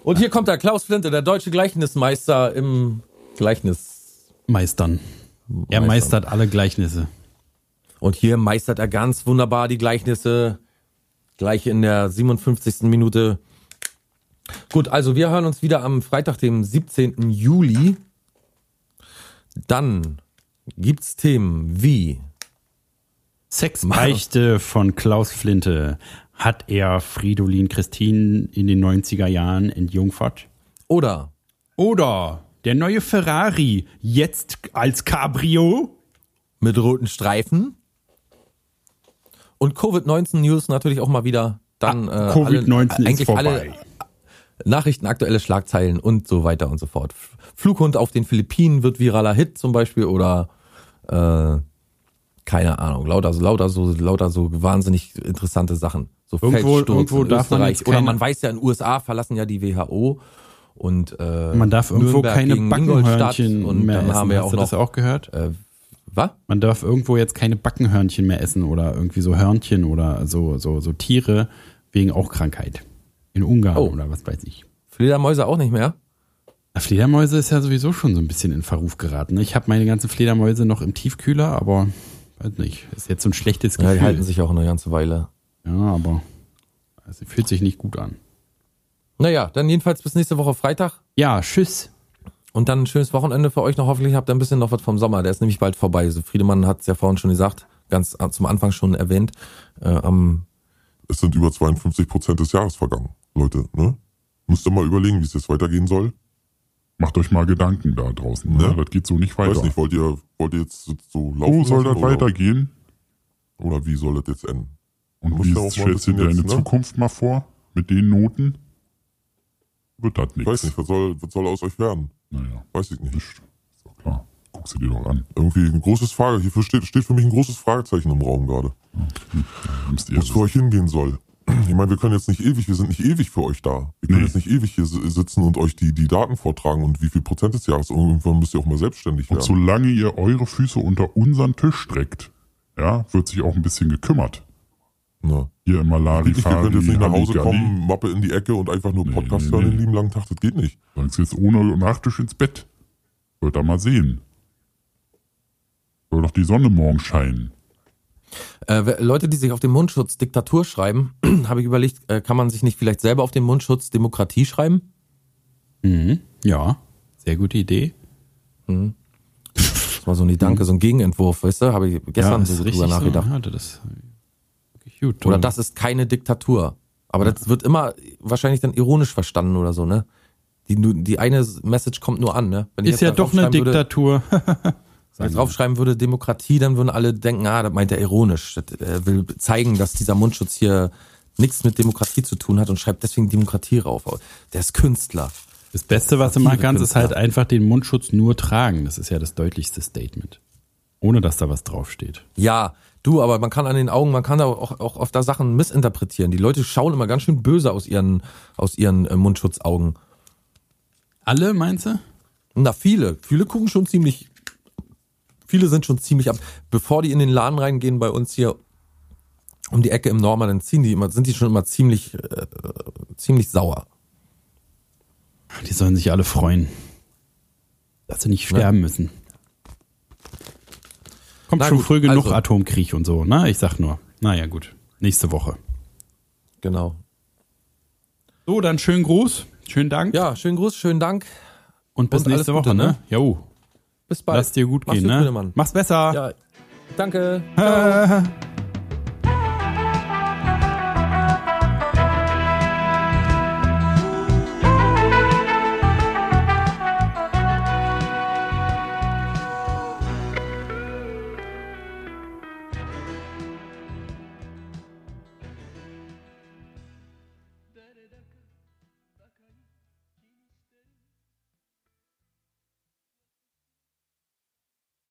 Und hier kommt der Klaus Flinte, der deutsche Gleichnismeister im Gleichnis. meistern. Er Meistern. meistert alle Gleichnisse. Und hier meistert er ganz wunderbar die Gleichnisse. Gleich in der 57. Minute. Gut, also wir hören uns wieder am Freitag, dem 17. Juli. Dann gibt's Themen wie Sexbeichte von Klaus Flinte. Hat er Fridolin Christine in den 90er Jahren entjungfert? oder Oder der neue Ferrari jetzt als Cabrio? mit roten Streifen. Und Covid-19-News natürlich auch mal wieder. Dann Ah, äh, Covid-19 alle, ist vorbei. alle Nachrichten, aktuelle Schlagzeilen und so weiter und so fort. Flughund auf den Philippinen wird viraler Hit zum Beispiel oder äh, keine Ahnung, lauter, lauter so, lauter so wahnsinnig interessante Sachen. So Irgendwo- Feldsturz irgendwo in darf man Österreich. jetzt oder man weiß ja, in den USA verlassen ja die WHO und äh, Man darf irgendwo Nürnberg keine Backenhörnchen und mehr dann essen. haben wir Hast auch du noch das auch gehört? äh, was? Man darf irgendwo jetzt keine Backenhörnchen mehr essen oder irgendwie so Hörnchen oder so, so, so Tiere wegen auch Krankheit. In Ungarn Oh. oder was weiß ich. Fledermäuse auch nicht mehr? Fledermäuse ist ja sowieso schon so ein bisschen in Verruf geraten. ne? Ich habe meine ganzen Fledermäuse noch im Tiefkühler, aber weiß nicht. Ist jetzt so ein schlechtes Ja, Gefühl. die halten sich auch eine ganze Weile. ja, aber es fühlt sich nicht gut an. Naja, dann jedenfalls bis nächste Woche Freitag. Ja, tschüss. Und dann ein schönes Wochenende für euch noch. Hoffentlich habt ihr ein bisschen noch was vom Sommer. Der ist nämlich bald vorbei. Also Friedemann hat es ja vorhin schon gesagt, ganz zum Anfang schon erwähnt. Äh, am Es sind über 52 Prozent des Jahres vergangen, Leute. Ne? Müsst ihr mal überlegen, wie es jetzt weitergehen soll. Macht euch mal Gedanken da draußen. Ne? Ne? Das geht so nicht weiter. Weiß nicht, wollt ihr, wollt ihr jetzt so laufen Wo soll das oder, weitergehen? Oder wie soll das jetzt enden? Und wie stellst du dir deine ne? Zukunft mal vor? Mit den Noten? Wird das Ich weiß nichts. nicht, was soll, was soll aus euch werden? Naja, Weiß ich nicht. ist doch klar. Guck sie dir doch an. Irgendwie ein großes Frage, hier steht, steht für mich ein großes Fragezeichen im Raum gerade. Nimmst ihr Wo es für euch hingehen soll. Ich meine, wir können jetzt nicht ewig, wir sind nicht ewig für euch da. Wir können Nee. jetzt nicht ewig hier si- sitzen und euch die, die Daten vortragen und wie viel Prozent des Jahres. Irgendwann müsst ihr auch mal selbstständig Und werden. solange ihr eure Füße unter unseren Tisch streckt, ja, wird sich auch ein bisschen gekümmert. Na. Hier im Malari ihr könnt jetzt nicht nach Hause kommen, Mappe in die Ecke und einfach nur Podcast nee, hören nee. den lieben langen Tag. Das geht nicht. Sagst jetzt ohne Nachtisch ins Bett. Wird da mal sehen. Soll doch die Sonne morgen scheinen. Äh, Leute, die sich auf den Mundschutz Diktatur schreiben, habe ich überlegt, äh, kann man sich nicht vielleicht selber auf den Mundschutz Demokratie schreiben? Mhm. Ja, sehr gute Idee. Das war so ein Gedanke, so ein Gegenentwurf, weißt du? Habe ich gestern ja, so drüber nachgedacht. So. Ja, das gut. Oder das ist keine Diktatur. Aber das wird immer wahrscheinlich dann ironisch verstanden oder so, ne? Die, die eine Message kommt nur an, ne? Ist ja doch eine Diktatur. Wenn ich draufschreiben würde Demokratie, dann würden alle denken, ah, das meint er ironisch. Äh, will zeigen, dass dieser Mundschutz hier nichts mit Demokratie zu tun hat und schreibt deswegen Demokratie rauf. Der ist Künstler. Das Beste, was du machen kannst, ist halt einfach den Mundschutz nur tragen. Das ist ja das deutlichste Statement. Ohne dass da was draufsteht. Ja, du, aber man kann an den Augen, man kann da auch, auch oft da Sachen missinterpretieren. Die Leute schauen immer ganz schön böse aus ihren, aus ihren äh, Mundschutzaugen. Alle, meinst du? Na, viele. Viele gucken schon ziemlich. Viele sind schon ziemlich ab. Bevor die in den Laden reingehen bei uns hier um die Ecke im Norman, dann ziehen die immer, sind die schon immer ziemlich, äh, ziemlich sauer. Die sollen sich alle freuen. Dass sie nicht sterben müssen. Kommt Na schon gut, früh genug also. Atomkrieg und so, ne? Ich sag nur. Naja, gut. Nächste Woche. Genau. So, dann schönen Gruß. Schönen Dank. Ja, schönen Gruß, schönen Dank. Und bis und nächste Gute, Woche, ne? ne? Jo. Bis bald. Lass dir gut Mach's gehen, gut, ne? Mach's besser. Ja, danke.